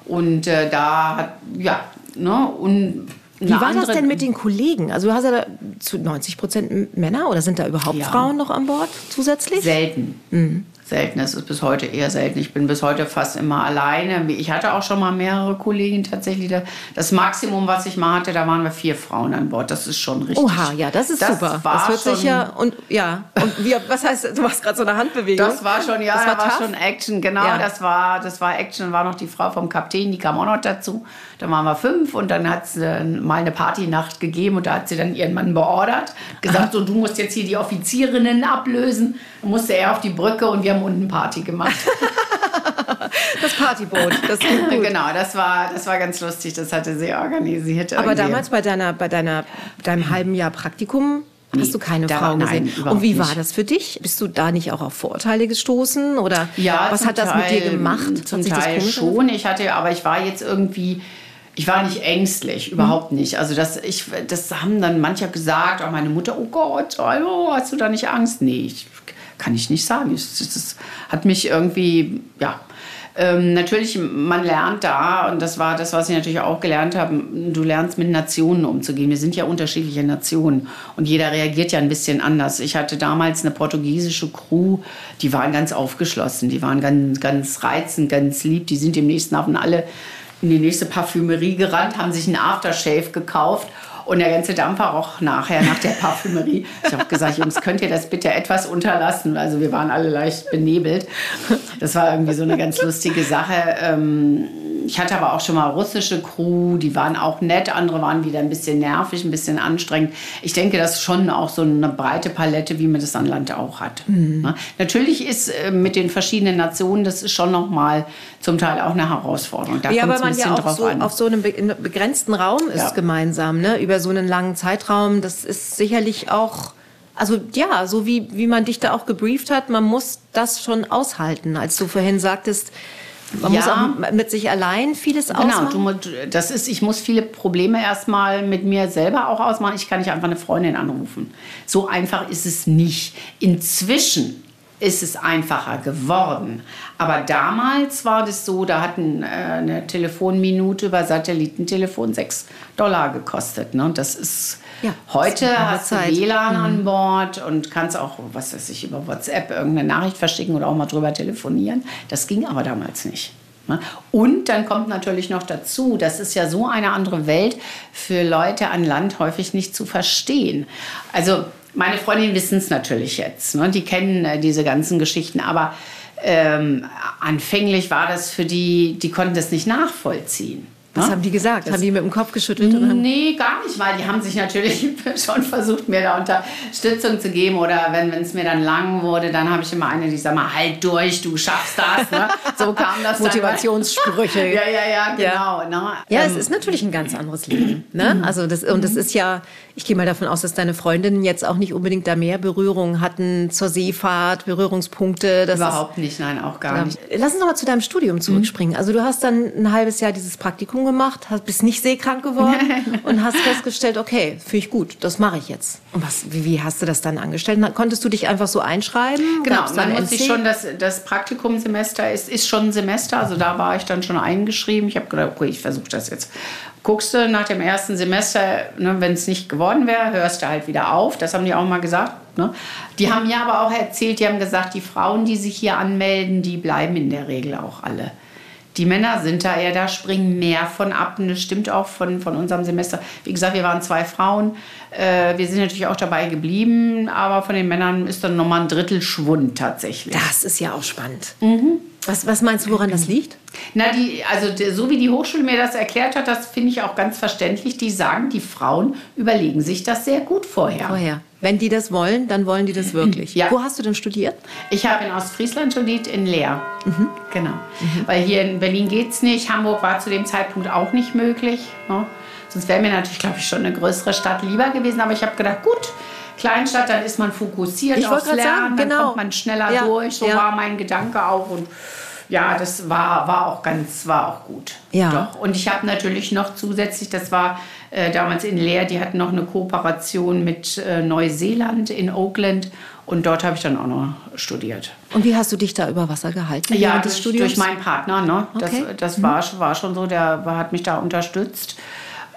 Und äh, da hat, ja, ne, und wie war das denn mit den Kollegen? Also du hast ja zu 90 Prozent Männer oder sind da überhaupt ja. Frauen noch an Bord zusätzlich? Selten. Mhm selten. Es ist bis heute eher selten. Ich bin bis heute fast immer alleine. Ich hatte auch schon mal mehrere Kollegen tatsächlich. Das Maximum, was ich mal hatte, da waren wir vier Frauen an Bord. Das ist schon richtig. Oha, ja, das ist das super. das hört sich ja und ja. Und wie, was heißt? Du machst gerade so eine Handbewegung. Das war schon, ja, das war, da war schon Action. Genau, ja. das war, das war Action. War noch die Frau vom Kapitän, die kam auch noch dazu. Da waren wir fünf und dann hat sie mal eine Partynacht gegeben und da hat sie dann ihren Mann beordert, gesagt, so du musst jetzt hier die Offizierinnen ablösen. Dann musste er auf die Brücke und wir haben unten Party gemacht. das Partyboot, das Genau, das war, das war ganz lustig, das hatte sie organisiert. Aber irgendwie. damals bei, deiner, bei deiner, deinem halben Jahr Praktikum Hast du keine Frau gesehen? Nein, und wie war das für dich? Bist du da nicht auch auf Vorurteile gestoßen oder ja, was hat das Teil, mit dir gemacht? Zum Teil schon. Ich hatte, aber ich war jetzt irgendwie ich war nicht ängstlich, überhaupt mhm. nicht. Also das, ich, das haben dann mancher gesagt, auch meine Mutter, oh Gott, oh, hast du da nicht Angst? Nee, ich, kann ich nicht sagen. Das, das hat mich irgendwie, ja, ähm, natürlich, man lernt da, und das war das, was ich natürlich auch gelernt habe, du lernst mit Nationen umzugehen. Wir sind ja unterschiedliche Nationen und jeder reagiert ja ein bisschen anders. Ich hatte damals eine portugiesische Crew, die waren ganz aufgeschlossen, die waren ganz, ganz reizend, ganz lieb. Die sind im nächsten Abend alle in die nächste Parfümerie gerannt, haben sich einen Aftershave gekauft und der ganze Dampfer roch nachher nach der Parfümerie. Ich habe gesagt, Jungs, könnt ihr das bitte etwas unterlassen? Also wir waren alle leicht benebelt. Das war irgendwie so eine ganz lustige Sache. Ähm, ich hatte aber auch schon mal russische Crew, die waren auch nett, andere waren wieder ein bisschen nervig, ein bisschen anstrengend. Ich denke, das ist schon auch so eine breite Palette, wie man das an Land auch hat. Mhm. Ne? Natürlich ist äh, mit den verschiedenen Nationen, das ist schon nochmal zum Teil auch eine Herausforderung. Da ja, weil man ja auch so, auf so einem begrenzten Raum ist ja. gemeinsam, ne? über so einen langen Zeitraum. Das ist sicherlich auch also ja, so wie, wie man dich da auch gebrieft hat, man muss das schon aushalten. Als du vorhin sagtest, man ja. muss auch mit sich allein vieles genau, ausmachen. Genau, das ist, ich muss viele Probleme erstmal mit mir selber auch ausmachen. Ich kann nicht einfach eine Freundin anrufen. So einfach ist es nicht. Inzwischen ist es einfacher geworden. Aber damals war das so, da hat äh, eine Telefonminute über Satellitentelefon 6 Dollar gekostet. Ne? Das ist ja, Heute hast du WLAN mhm. an Bord und kannst auch, was weiß ich, über WhatsApp irgendeine Nachricht verschicken oder auch mal drüber telefonieren. Das ging aber damals nicht. Ne? Und dann kommt natürlich noch dazu, das ist ja so eine andere Welt für Leute an Land häufig nicht zu verstehen. Also meine Freundinnen wissen es natürlich jetzt, ne? die kennen äh, diese ganzen Geschichten, aber ähm, anfänglich war das für die, die konnten das nicht nachvollziehen. Was haben die gesagt? Das haben die mit dem Kopf geschüttelt? Oder? Nee, gar nicht, weil die haben sich natürlich schon versucht, mir da Unterstützung zu geben. Oder wenn es mir dann lang wurde, dann habe ich immer eine, die sagt mal, halt durch, du schaffst das. Ne? So kam das Motivationssprüche. ja, ja, ja, genau. Ja, ne? ja ähm, es ist natürlich ein ganz anderes Leben. Ne? Mhm. Also das, und das mhm. ist ja, ich gehe mal davon aus, dass deine Freundinnen jetzt auch nicht unbedingt da mehr Berührungen hatten zur Seefahrt, Berührungspunkte. Das Überhaupt ist, nicht, nein, auch gar nicht. Lass uns noch mal zu deinem Studium zurückspringen. Mhm. Also du hast dann ein halbes Jahr dieses Praktikum gemacht, hast, bist nicht seekrank geworden und hast festgestellt, okay, finde ich gut, das mache ich jetzt. Und was, wie, wie, hast du das dann angestellt? Konntest du dich einfach so einschreiben? Genau, man muss sich schon, das, das Praktikumsemester ist, ist schon ein Semester, also da war ich dann schon eingeschrieben. Ich habe gedacht, okay, ich versuche das jetzt. Guckst du nach dem ersten Semester, ne, wenn es nicht geworden wäre, hörst du halt wieder auf. Das haben die auch mal gesagt. Ne? Die haben mir aber auch erzählt, die haben gesagt, die Frauen, die sich hier anmelden, die bleiben in der Regel auch alle. Die Männer sind da eher, da springen mehr von ab. Und das stimmt auch von, von unserem Semester. Wie gesagt, wir waren zwei Frauen. Äh, wir sind natürlich auch dabei geblieben, aber von den Männern ist dann nochmal ein Drittel Schwund tatsächlich. Das ist ja auch spannend. Mhm. Was, was meinst du, woran das liegt? Na, die, also so wie die Hochschule mir das erklärt hat, das finde ich auch ganz verständlich. Die sagen, die Frauen überlegen sich das sehr gut vorher. Vorher. Wenn die das wollen, dann wollen die das wirklich. Ja. Wo hast du denn studiert? Ich habe in Ostfriesland studiert, in Leer. Mhm. Genau. Mhm. Weil hier in Berlin geht es nicht. Hamburg war zu dem Zeitpunkt auch nicht möglich. Ne? Sonst wäre mir natürlich, glaube ich, schon eine größere Stadt lieber gewesen. Aber ich habe gedacht, gut, Kleinstadt, dann ist man fokussiert Ich aufs Lernen, sagen, dann genau. kommt man schneller Ja, durch. So ja. war mein Gedanke auch und ja, das war, war auch ganz, war auch gut. Ja. Doch. Und ich habe natürlich noch zusätzlich, das war äh, damals in Leer, die hatten noch eine Kooperation mit äh, Neuseeland in Oakland und dort habe ich dann auch noch studiert. Und wie hast du dich da über Wasser gehalten Ja, durch, Studiums? durch meinen Partner. Ne? Das, Okay. das war, war schon so, der hat mich da unterstützt.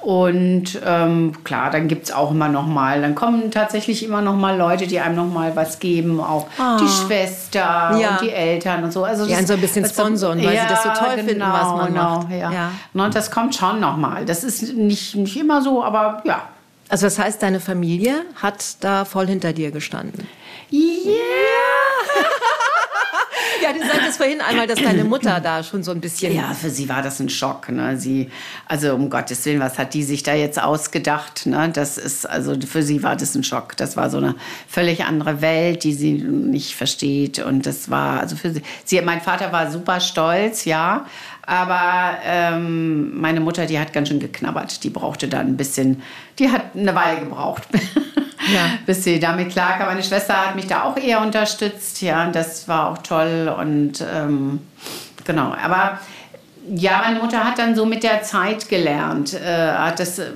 Und ähm, klar, dann gibt es auch immer noch mal, dann kommen tatsächlich immer noch mal Leute, die einem noch mal was geben, auch die Schwester Ah. Ja. und die Eltern und so. Also Die einen so ein bisschen das- sponsoren, weil sie das so toll finden, was man genau, macht. Ja. Ja. Ne, das kommt schon noch mal. Das ist nicht, nicht immer so, aber ja. also das heißt, deine Familie hat da voll hinter dir gestanden. Yeah! Ja, du sagtest vorhin einmal, dass deine Mutter da schon so ein bisschen... Ja, für sie war das ein Schock. Ne? Sie, also um Gottes Willen, was hat die sich da jetzt ausgedacht? Ne? Das ist, also für sie war das ein Schock. Das war so eine völlig andere Welt, die sie nicht versteht. Und das war, also für sie, sie mein Vater war super stolz, ja. Aber ähm, meine Mutter, die hat ganz schön geknabbert. Die brauchte dann ein bisschen, die hat eine Weile gebraucht. Ja. bis sie damit klarkam. Meine Schwester hat mich da auch eher unterstützt, ja, und das war auch toll und ähm, genau, aber ja, meine Mutter hat dann so mit der Zeit gelernt, äh, hat das äh,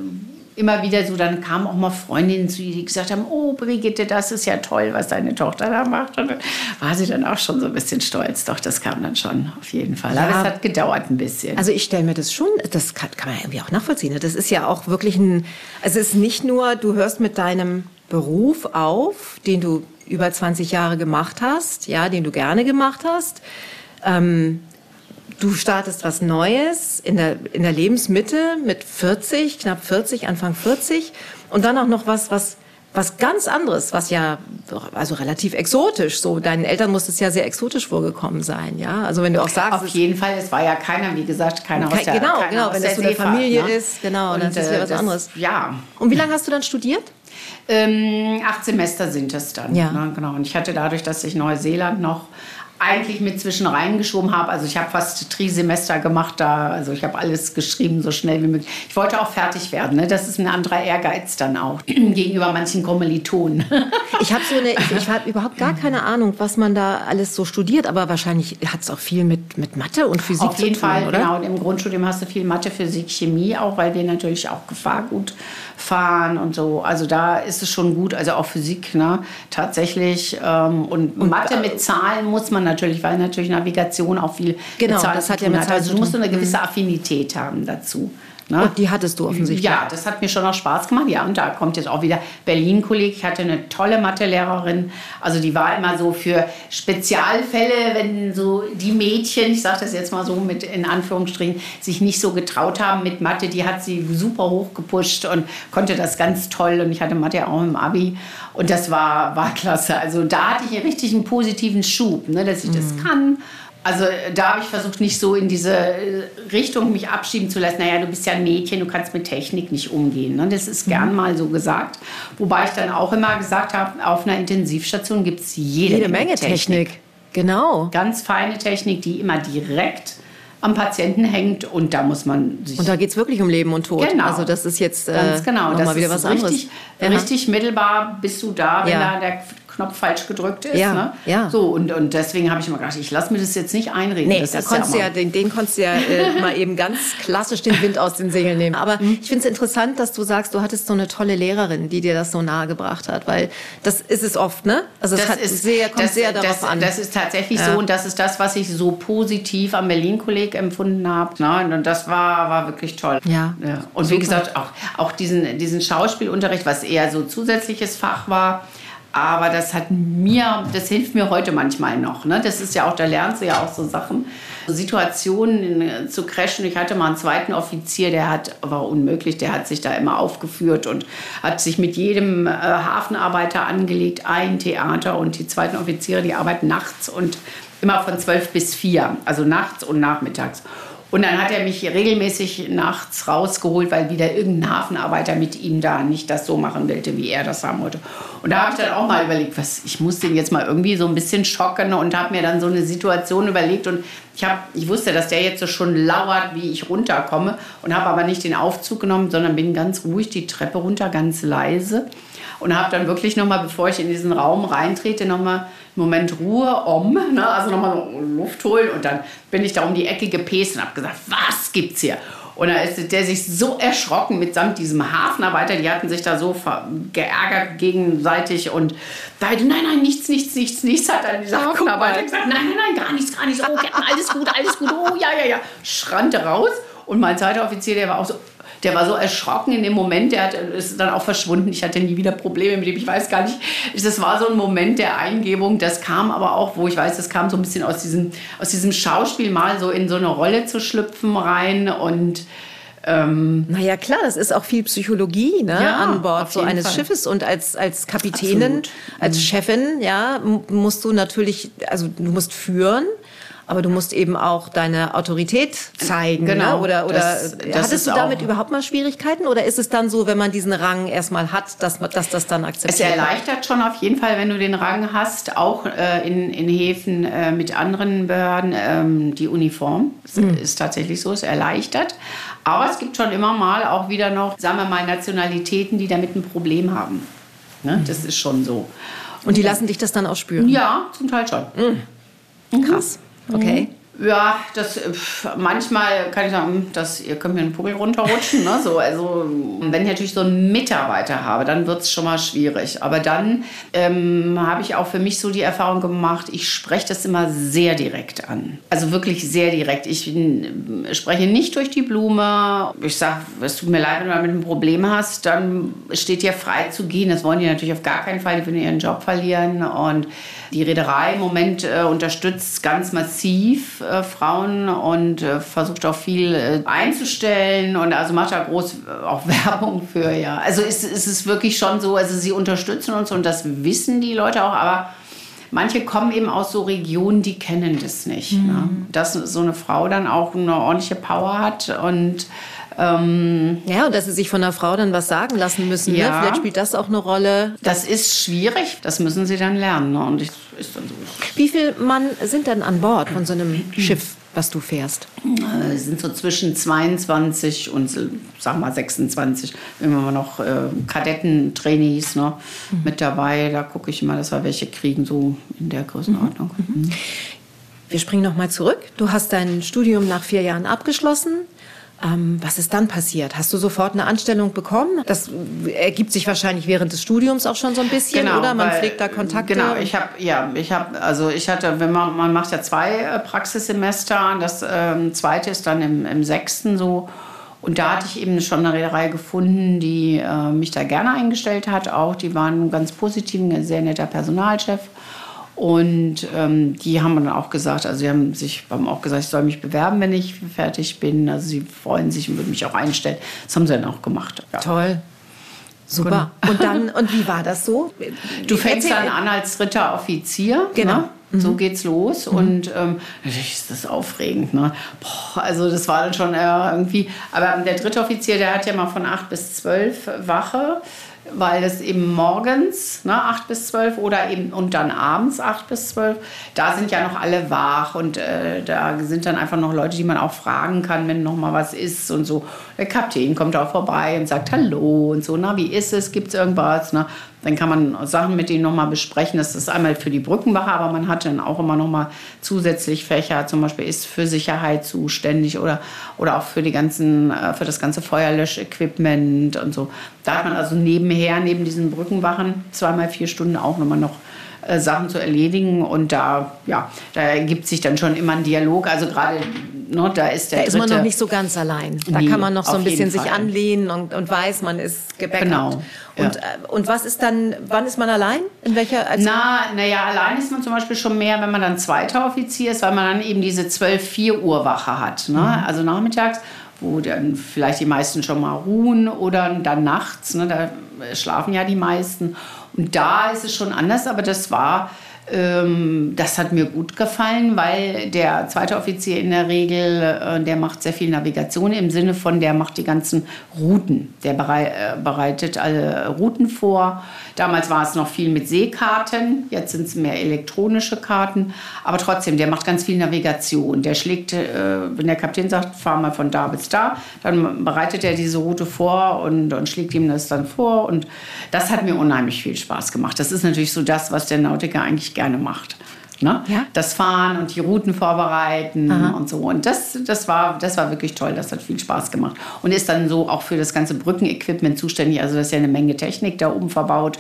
immer wieder so, dann kamen auch mal Freundinnen zu ihr, die gesagt haben, oh Brigitte, das ist ja toll, was deine Tochter da macht. Und dann war sie dann auch schon so ein bisschen stolz. Doch, das kam dann schon auf jeden Fall. Aber Ja. es hat gedauert ein bisschen. Also ich stelle mir das schon, das kann, kann man ja irgendwie auch nachvollziehen. ne? Das ist ja auch wirklich ein, also es ist nicht nur, du hörst mit deinem Beruf auf, den du über 20 Jahre gemacht hast, ja, den du gerne gemacht hast. Ähm, du startest was Neues in der, in der Lebensmitte mit 40, knapp 40, Anfang 40 und dann auch noch was, was was ganz anderes, was ja also relativ exotisch so. Deinen Eltern muss es ja sehr exotisch vorgekommen sein, ja. Also wenn du auch sagst, Auf jeden Fall, es war ja keiner, wie gesagt, keiner aus der genau, keiner genau, aus wenn das so eine Familie ne? ist, genau, Und, dann ist es äh, wieder was das- anderes. Ja, Und wie lange hast du dann studiert? Ähm, acht Semester sind es dann. Ja. Ne, genau. Und ich hatte dadurch, dass ich Neuseeland noch eigentlich mit zwischen reingeschoben habe. Also ich habe fast Tri-Semester gemacht da. Also ich habe alles geschrieben, so schnell wie möglich. Ich wollte auch fertig werden. Ne? Das ist ein anderer Ehrgeiz dann auch gegenüber manchen Kommilitonen. Ich habe so eine, ich, ich habe überhaupt gar keine Ahnung, was man da alles so studiert, aber wahrscheinlich hat es auch viel mit, mit Mathe und Physik Auf jeden zu tun, Fall, oder? genau. Und im Grundstudium hast du viel Mathe, Physik, Chemie auch, weil wir natürlich auch Gefahrgut fahren und so. Also da ist es schon gut. Also auch Physik, ne? Tatsächlich. Ähm, und, Mathe mit Zahlen muss man natürlich, weil natürlich Navigation auch viel Genau, Zahlen das hat ja mit hat. Also du musst. Mhm. eine gewisse Affinität haben dazu. Ne? Und die hattest du offensichtlich. Ja, das hat mir schon auch Spaß gemacht. Ja, und da kommt jetzt auch wieder Berlin-Kolleg. Ich hatte eine tolle Mathelehrerin. Also die war immer so für Spezialfälle, wenn so die Mädchen, ich sage das jetzt mal so mit in Anführungsstrichen, sich nicht so getraut haben mit Mathe, die hat sie super hoch gepusht und konnte das ganz toll. Und ich hatte Mathe auch im Abi. Und das war, war klasse. Also da hatte ich einen richtigen positiven Schub, ne, dass ich das kann. Also äh, da habe ich versucht, nicht so in diese äh, Richtung mich abschieben zu lassen. Naja, du bist ja ein Mädchen, du kannst mit Technik nicht umgehen. Ne? Das ist gern mal so gesagt. Wobei ich dann auch immer gesagt habe, auf einer Intensivstation gibt es jede, Jede Menge Technik. Genau. Ganz feine Technik, die immer direkt am Patienten hängt. Und da muss man sich Und da geht es wirklich um Leben und Tod. Genau. Also das ist jetzt äh, Ganz genau, das mal wieder was anderes. richtig, Ja. richtig mittelbar bist du da, wenn Ja. da der Knopf falsch gedrückt ist. Ja, Ne? ja. So, und, und deswegen habe ich immer gedacht, ich lasse mir das jetzt nicht einreden. Nee, das da konntest ja ja, den, den konntest du ja äh, mal eben ganz klassisch den Wind aus den Segeln nehmen. Aber Mhm. ich finde es interessant, dass du sagst, du hattest so eine tolle Lehrerin, die dir das so nahe gebracht hat. Weil das ist es oft, ne? Also es das hat ist sehr, kommt das, sehr darauf das, an. Das ist tatsächlich Ja. so und das ist das, was ich so positiv am Berlin-Kolleg empfunden habe. Ne? Und das war, war wirklich toll. Ja. Und wie gesagt, auch, auch diesen, diesen Schauspielunterricht, was eher so zusätzliches Fach war. Aber das hat mir, das hilft mir heute manchmal noch. Ne? Das ist ja auch, da lernst du ja auch so Sachen. Situationen in, zu crashen. Ich hatte mal einen zweiten Offizier, der hat, war unmöglich, der hat sich da immer aufgeführt und hat sich mit jedem äh, Hafenarbeiter angelegt, ein Theater und die zweiten Offiziere, die arbeiten nachts und immer von zwölf bis vier, also nachts und nachmittags. Und dann hat er mich regelmäßig nachts rausgeholt, weil wieder irgendein Hafenarbeiter mit ihm da nicht das so machen wollte, wie er das haben wollte. Und da habe ich dann auch mal überlegt, was, ich muss den jetzt mal irgendwie so ein bisschen schocken und habe mir dann so eine Situation überlegt. Und ich, hab, ich wusste, dass der jetzt so schon lauert, wie ich runterkomme und habe aber nicht den Aufzug genommen, sondern bin ganz ruhig die Treppe runter, ganz leise. und habe dann wirklich nochmal, bevor ich in diesen Raum reintrete, nochmal Moment Ruhe, om, ne? also nochmal so Luft holen und dann bin ich da um die Ecke gepäst und habe gesagt, was gibt's hier? Und da ist der sich so erschrocken mitsamt diesem Hafenarbeiter, die hatten sich da so geärgert gegenseitig und beide, nein, nein, nichts, nichts, nichts, nichts, hat dann dieser Hafenarbeiter gesagt, nein, nein, nein, gar nichts, gar nichts, oh, alles gut, alles gut, oh, ja, ja, ja, schrannte raus. Und mein zweiter Offizier, der war auch so, der war so erschrocken in dem Moment, der hat, ist dann auch verschwunden. Ich hatte nie wieder Probleme mit ihm, ich weiß gar nicht. Das war so ein Moment der Eingebung. Das kam aber auch, wo ich weiß, das kam so ein bisschen aus diesem, aus diesem Schauspiel mal so in so eine Rolle zu schlüpfen rein und ähm, naja, klar, das ist auch viel Psychologie ne, ja, an Bord so eines Fall. Schiffes. Und als, als Kapitänin, Absolut. als mhm. Chefin, ja, musst du natürlich, also du musst führen aber du musst eben auch deine Autorität zeigen. Ne? Genau. Ne? Oder, oder das, das hattest du damit überhaupt mal Schwierigkeiten? Oder ist es dann so, wenn man diesen Rang erstmal hat, dass, dass das dann akzeptiert wird? Es erleichtert schon auf jeden Fall, wenn du den Rang hast, auch äh, in, in Häfen äh, mit anderen Behörden, ähm, die Uniform. Das mhm. ist tatsächlich so, es erleichtert. Aber es gibt schon immer mal auch wieder noch, sagen wir mal, Nationalitäten, die damit ein Problem haben. Ne? Mhm. Das ist schon so. Und die lassen dich das dann auch spüren? Ja, zum Teil schon. Mhm. Krass. Okay. Mm-hmm. Mhm. Ja, das manchmal kann ich sagen, dass ihr könnt mir einen Pugel runterrutschen. Ne? So, also wenn ich natürlich so einen Mitarbeiter habe, dann wird es schon mal schwierig. Aber dann ähm, habe ich auch für mich so die Erfahrung gemacht, ich spreche das immer sehr direkt an. Also wirklich sehr direkt. Ich bin, spreche nicht durch die Blume. Ich sage, es tut mir leid, wenn du damit ein Problem hast, dann steht dir frei zu gehen. Das wollen die natürlich auf gar keinen Fall. Die würden ihren Job verlieren. Und die Reederei im Moment äh, unterstützt ganz massiv äh, Frauen und äh, versucht auch viel äh, einzustellen und also macht da groß äh, auch Werbung für, ja. Also ist, ist es wirklich schon so, also sie unterstützen uns und das wissen die Leute auch, aber manche kommen eben aus so Regionen, die kennen das nicht. Mhm. Ne? Dass so eine Frau dann auch eine ordentliche Power hat und ähm, ja, und dass sie sich von der Frau dann was sagen lassen müssen. Ne? Ja. Ne? Vielleicht spielt das auch eine Rolle. Das ist schwierig, das müssen sie dann lernen. Ne? Und ich, ist dann so. Wie viele Mann sind dann an Bord von so einem Schiff? was du fährst? Äh, sind so zwischen 22 und sag mal 26. Immer noch äh, Kadettentrainees ne, mhm. mit dabei. Da gucke ich immer, dass wir welche kriegen, so in der Größenordnung. Mhm. Mhm. Wir springen noch mal zurück. Du hast dein Studium nach vier Jahren abgeschlossen. Ähm, was ist dann passiert? Hast du sofort eine Anstellung bekommen? Das ergibt sich wahrscheinlich während des Studiums auch schon so ein bisschen, genau, oder? Man weil, pflegt da Kontakte. Genau, ich habe ja, ich habe also ich hatte, wenn man man macht ja zwei äh, Praxissemester, das ähm, zweite ist dann im, im sechsten so. Und da hatte ich eben schon eine Reederei gefunden, die äh, mich da gerne eingestellt hat. Auch die waren ganz positiv, ein sehr netter Personalchef. Und ähm, die haben dann auch gesagt, also sie haben sich haben auch gesagt, ich soll mich bewerben, wenn ich fertig bin. Also sie freuen sich und würden mich auch einstellen. Das haben sie dann auch gemacht. Ja. Toll. Super. Genau. Und dann, und wie war das so? Du fängst dann an als dritter Offizier. Genau. Ne? Mhm. So geht's los. Mhm. Und ähm, natürlich ist das aufregend. Ne? Boah, also das war dann schon äh, irgendwie. Aber der dritte Offizier, der hat ja mal von acht bis zwölf Wache weil das eben morgens ne, 8 bis 12 oder eben und dann abends 8 bis 12, da sind ja noch alle wach und äh, da sind dann einfach noch Leute, die man auch fragen kann, wenn noch mal was ist und so. Der Kapitän kommt auch vorbei und sagt Hallo und so, na, wie ist es, gibt es irgendwas? Ne? Dann kann man Sachen mit denen nochmal besprechen. Das ist einmal für die Brückenwache, aber man hat dann auch immer nochmal zusätzlich Fächer, zum Beispiel ist für Sicherheit zuständig oder, oder auch für, die ganzen, äh, für das ganze Feuerlöschequipment und so. Da hat man also nebenher, neben diesen Brückenwachen, zweimal vier Stunden auch nochmal noch äh, Sachen zu erledigen. Und da, ja, da ergibt sich dann schon immer ein Dialog. Also gerade, ne, da ist der Da dritte, ist man noch nicht so ganz allein. Da nee, kann man noch so ein bisschen sich anlehnen und, und weiß, man ist gebackupt. Genau. Und, ja. Äh, und was ist dann, wann ist man allein? In welcher? Also Na, naja, allein ist man zum Beispiel schon mehr, wenn man dann zweiter Offizier ist, weil man dann eben diese 12-4 Uhr Wache hat. Ne? Mhm. Also nachmittags wo dann vielleicht die meisten schon mal ruhen oder dann nachts, ne, da schlafen ja die meisten. Und da ist es schon anders, aber das war das hat mir gut gefallen, weil der zweite Offizier in der Regel, äh, der macht sehr viel Navigation im Sinne von, der macht die ganzen Routen. Der äh, bereitet alle Routen vor. Damals war es noch viel mit Seekarten, jetzt sind es mehr elektronische Karten. Aber trotzdem, der macht ganz viel Navigation. Der schlägt, äh, wenn der Kapitän sagt, fahr mal von da bis da, dann bereitet er diese Route vor und, und schlägt ihm das dann vor. Und das hat mir unheimlich viel Spaß gemacht. Das ist natürlich so das, was der Nautiker eigentlich gerne macht. Ne? Ja? Das Fahren und die Routen vorbereiten Aha. und so. Und das, das, war, das war wirklich toll, das hat viel Spaß gemacht. Und ist dann so auch für das ganze Brückenequipment zuständig. Also das ist ja eine Menge Technik da oben verbaut.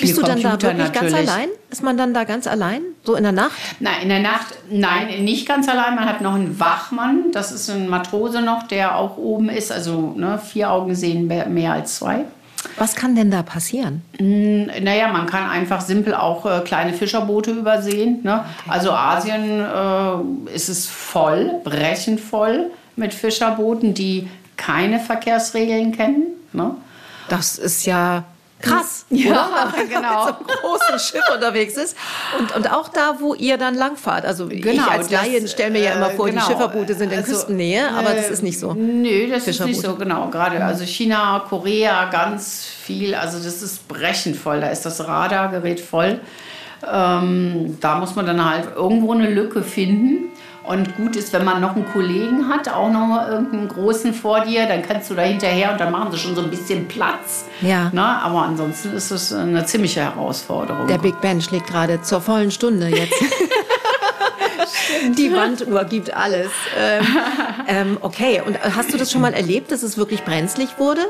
Bist du dann da wirklich natürlich. ganz allein? Ist man dann da ganz allein? So in der Nacht? Nein, in der Nacht, nein, nicht ganz allein. Man hat noch einen Wachmann, das ist ein Matrose noch, der auch oben ist. Also ne, vier Augen sehen mehr als zwei. Was kann denn da passieren? Mm, naja, man kann einfach simpel auch äh, kleine Fischerboote übersehen. Ne? Okay. Also Asien äh, ist es voll, brechend voll mit Fischerbooten, die keine Verkehrsregeln kennen. Ne? Das ist ja krass, ja, oder? genau. mit so einem großen Schiff unterwegs ist. Und, und auch da, wo ihr dann langfahrt. Also genau, ich als Laien stelle mir ja immer vor, genau. die Schifferboote sind in also, Küstennähe, aber das ist nicht so. Nö, das ist nicht so, genau. Gerade also China, Korea, ganz viel. Also das ist brechend voll. Da ist das Radargerät voll. Ähm, da muss man dann halt irgendwo eine Lücke finden. Und gut ist, wenn man noch einen Kollegen hat, auch noch irgendeinen großen vor dir, dann kannst du da hinterher und dann machen sie schon so ein bisschen Platz. Ja. Na, aber ansonsten ist es eine ziemliche Herausforderung. Der Big Ben schlägt gerade zur vollen Stunde jetzt. Die Wanduhr gibt alles. Ähm, ähm, okay, und hast du das schon mal erlebt, dass es wirklich brenzlig wurde?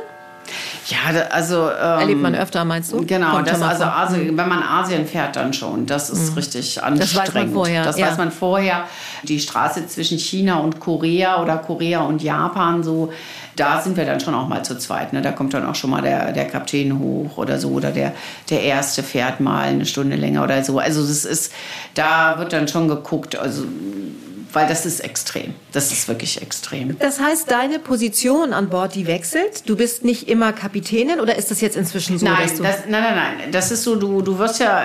Ja, also. Ähm, Erlebt man öfter, meinst du? Genau, das, also Asien, wenn man Asien fährt, dann schon. Das ist mhm. richtig anstrengend. Das weiß man vorher. Das ja. weiß man vorher. Die Straße zwischen China und Korea oder Korea und Japan, so, da sind wir dann schon auch mal zu zweit. Ne? Da kommt dann auch schon mal der, der Kapitän hoch oder so. Oder der, der Erste fährt mal eine Stunde länger oder so. Also, das ist, da wird dann schon geguckt. Also, weil das ist extrem. Das ist wirklich extrem. Das heißt, deine Position an Bord, die wechselt? Du bist nicht immer Kapitänin oder ist das jetzt inzwischen so? Nein, das, nein, nein, nein. Das ist so, du, du wirst ja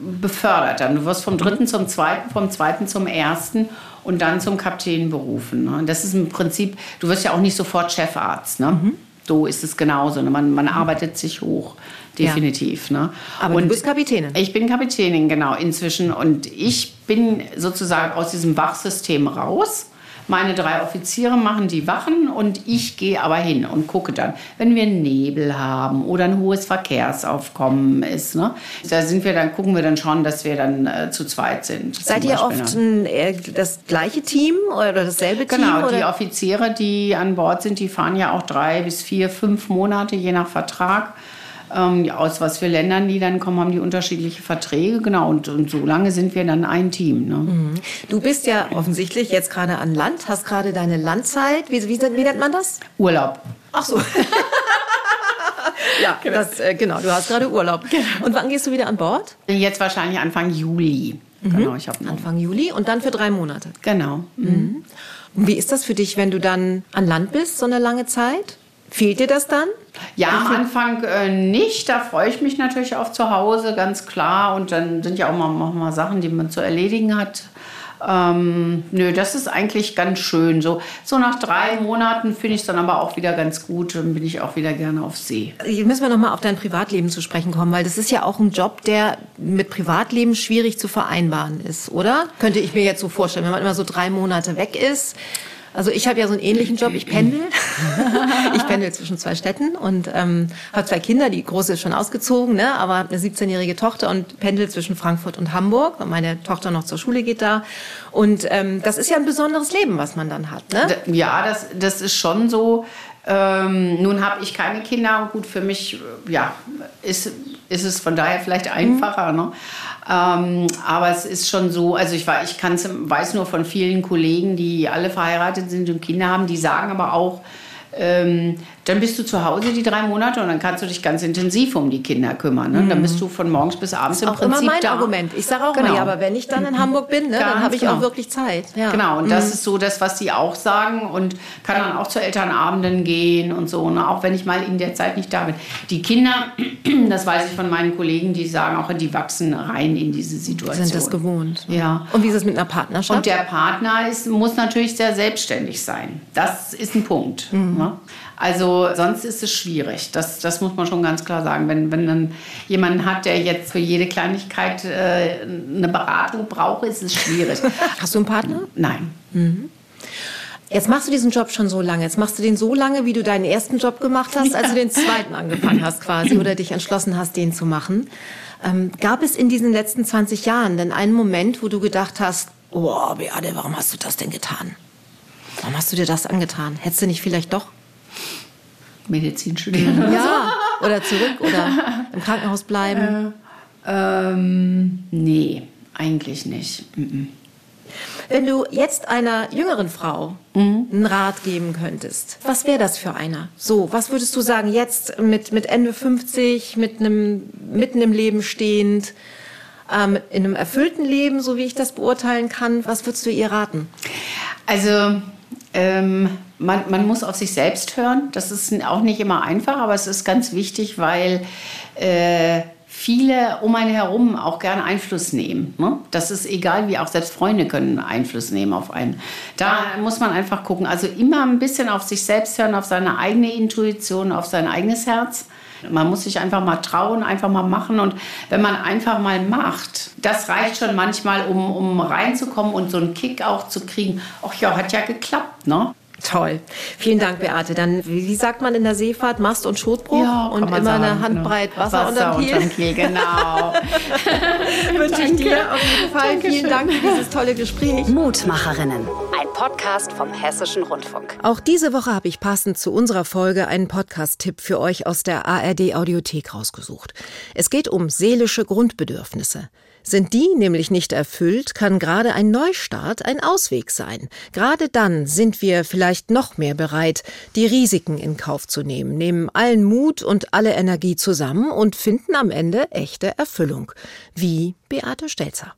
befördert dann. Du wirst vom dritten zum zweiten, vom zweiten zum ersten und dann zum Kapitän berufen. Ne? Das ist im Prinzip, du wirst ja auch nicht sofort Chefarzt. Ne? Mhm. So ist es genauso. Ne? Man, man arbeitet sich hoch definitiv. Ja. Ne? Aber und du bist Kapitänin. Ich bin Kapitänin, genau, inzwischen. Und ich bin sozusagen aus diesem Wachsystem raus. Meine drei Offiziere machen die Wachen und ich gehe aber hin und gucke dann, wenn wir Nebel haben oder ein hohes Verkehrsaufkommen ist. Ne? Da sind wir dann, gucken wir dann schon, dass wir dann äh, zu zweit sind. Seid ihr oft ein, äh, das gleiche Team oder dasselbe Team? Genau, oder? die Offiziere, die an Bord sind, die fahren ja auch drei bis vier, fünf Monate, je nach Vertrag ähm, aus was für Ländern die dann kommen, haben die unterschiedliche Verträge. Genau, und, und so lange sind wir dann ein Team. Ne? Mhm. Du bist ja offensichtlich jetzt gerade an Land, hast gerade deine Landzeit. Wie, wie, wie nennt man das? Urlaub. Ach so. ja, genau. Das, äh, genau, du hast gerade Urlaub. Genau. Und wann gehst du wieder an Bord? Jetzt wahrscheinlich Anfang Juli. Mhm. Genau, ich habe Anfang Juli und dann für drei Monate. Genau. Mhm. Wie ist das für dich, wenn du dann an Land bist, so eine lange Zeit? Fehlt dir das dann? Ja, am Anfang äh, nicht. Da freue ich mich natürlich auf zu Hause, ganz klar. Und dann sind ja auch mal, mal, mal Sachen, die man zu erledigen hat. Ähm, nö, das ist eigentlich ganz schön. So, so nach drei Monaten finde ich es dann aber auch wieder ganz gut. Dann bin ich auch wieder gerne auf See. Hier müssen wir noch mal auf dein Privatleben zu sprechen kommen, weil das ist ja auch ein Job, der mit Privatleben schwierig zu vereinbaren ist, oder? Könnte ich mir jetzt so vorstellen, wenn man immer so drei Monate weg ist. Also ich habe ja so einen ähnlichen Job, ich pendel. ich pendel zwischen zwei Städten und ähm, habe zwei Kinder, die große ist schon ausgezogen, ne, aber eine 17-jährige Tochter und pendel zwischen Frankfurt und Hamburg. Und meine Tochter noch zur Schule geht da. Und ähm, das ist ja ein besonderes Leben, was man dann hat. Ne? Ja, das, das ist schon so. Ähm, nun habe ich keine Kinder und gut, für mich ja, ist, ist es von daher vielleicht einfacher. Mhm. Ne? Ähm, aber es ist schon so, also ich, ich kann's, weiß nur von vielen Kollegen, die alle verheiratet sind und Kinder haben, die sagen aber auch, ähm, dann bist du zu Hause die drei Monate und dann kannst du dich ganz intensiv um die Kinder kümmern. Ne? Dann bist du von morgens bis abends im auch Prinzip immer mein da. Argument. Ich sage auch Genau. mal, ja, aber wenn ich dann in Hamburg bin, ne, dann habe ich genau. auch wirklich Zeit. Ja. Genau, und das ist so das, was die auch sagen und kann dann auch zu Elternabenden gehen und so, ne? auch wenn ich mal in der Zeit nicht da bin. Die Kinder, das weiß ich von meinen Kollegen, die sagen auch, die wachsen rein in diese Situation. Sind das gewohnt. Ja. Und wie ist es mit einer Partnerschaft? Und der Partner ist, muss natürlich sehr selbstständig sein. Das ist ein Punkt. Mhm. Ne? Also sonst ist es schwierig. Das, das muss man schon ganz klar sagen. Wenn, wenn dann jemanden hat, der jetzt für jede Kleinigkeit äh, eine Beratung braucht, ist es schwierig. Hast du einen Partner? Nein. Jetzt machst du diesen Job schon so lange. Jetzt machst du den so lange, wie du deinen ersten Job gemacht hast, als du den zweiten angefangen hast quasi oder dich entschlossen hast, den zu machen. Ähm, gab es in diesen letzten 20 Jahren denn einen Moment, wo du gedacht hast, oh, Beate, warum hast du das denn getan? Warum hast du dir das angetan? Hättest du nicht vielleicht doch? Medizin studieren. Ja. Oder zurück oder im Krankenhaus bleiben? Ähm, nee, eigentlich nicht. Mhm. Wenn du jetzt einer jüngeren Frau einen Rat geben könntest, was wäre das für einer? So, was würdest du sagen, jetzt mit, mit Ende 50, mit einem, mitten im Leben stehend, ähm, in einem erfüllten Leben, so wie ich das beurteilen kann, was würdest du ihr raten? Also ähm, man, man muss auf sich selbst hören. Das ist auch nicht immer einfach, aber es ist ganz wichtig, weil äh, viele um einen herum auch gerne Einfluss nehmen. Ne? Das ist egal, wie auch selbst Freunde können Einfluss nehmen auf einen. Da muss man einfach gucken. Also immer ein bisschen auf sich selbst hören, auf seine eigene Intuition, auf sein eigenes Herz. Man muss sich einfach mal trauen, einfach mal machen. Und wenn man einfach mal macht, das reicht schon manchmal, um, um reinzukommen und so einen Kick auch zu kriegen. Ach ja, hat ja geklappt, ne? Toll. Vielen Dank, Beate. Dann, wie sagt man in der Seefahrt, Mast- und Schotbruch kann und immer eine sagen, Handbreit genau. Wasser, unterm Kiel. unterm Kiel, genau. Wünsche ich dir auf jeden Fall. Vielen Dank für dieses tolle Gespräch. Mutmacherinnen. Ein Podcast vom Hessischen Rundfunk. Auch diese Woche habe ich passend zu unserer Folge einen Podcast-Tipp für euch aus der ARD-Audiothek rausgesucht. Es geht um seelische Grundbedürfnisse. Sind die nämlich nicht erfüllt, kann gerade ein Neustart ein Ausweg sein. Gerade dann sind wir vielleicht noch mehr bereit, die Risiken in Kauf zu nehmen, nehmen allen Mut und alle Energie zusammen und finden am Ende echte Erfüllung. Wie Beate Stelzer.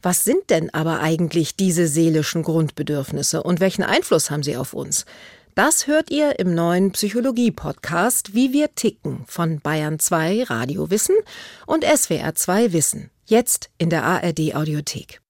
Was sind denn aber eigentlich diese seelischen Grundbedürfnisse und welchen Einfluss haben sie auf uns? Das hört ihr im neuen Psychologie-Podcast Wie wir ticken von Bayern 2 Radio Wissen und SWR 2 Wissen. Jetzt in der ARD Audiothek.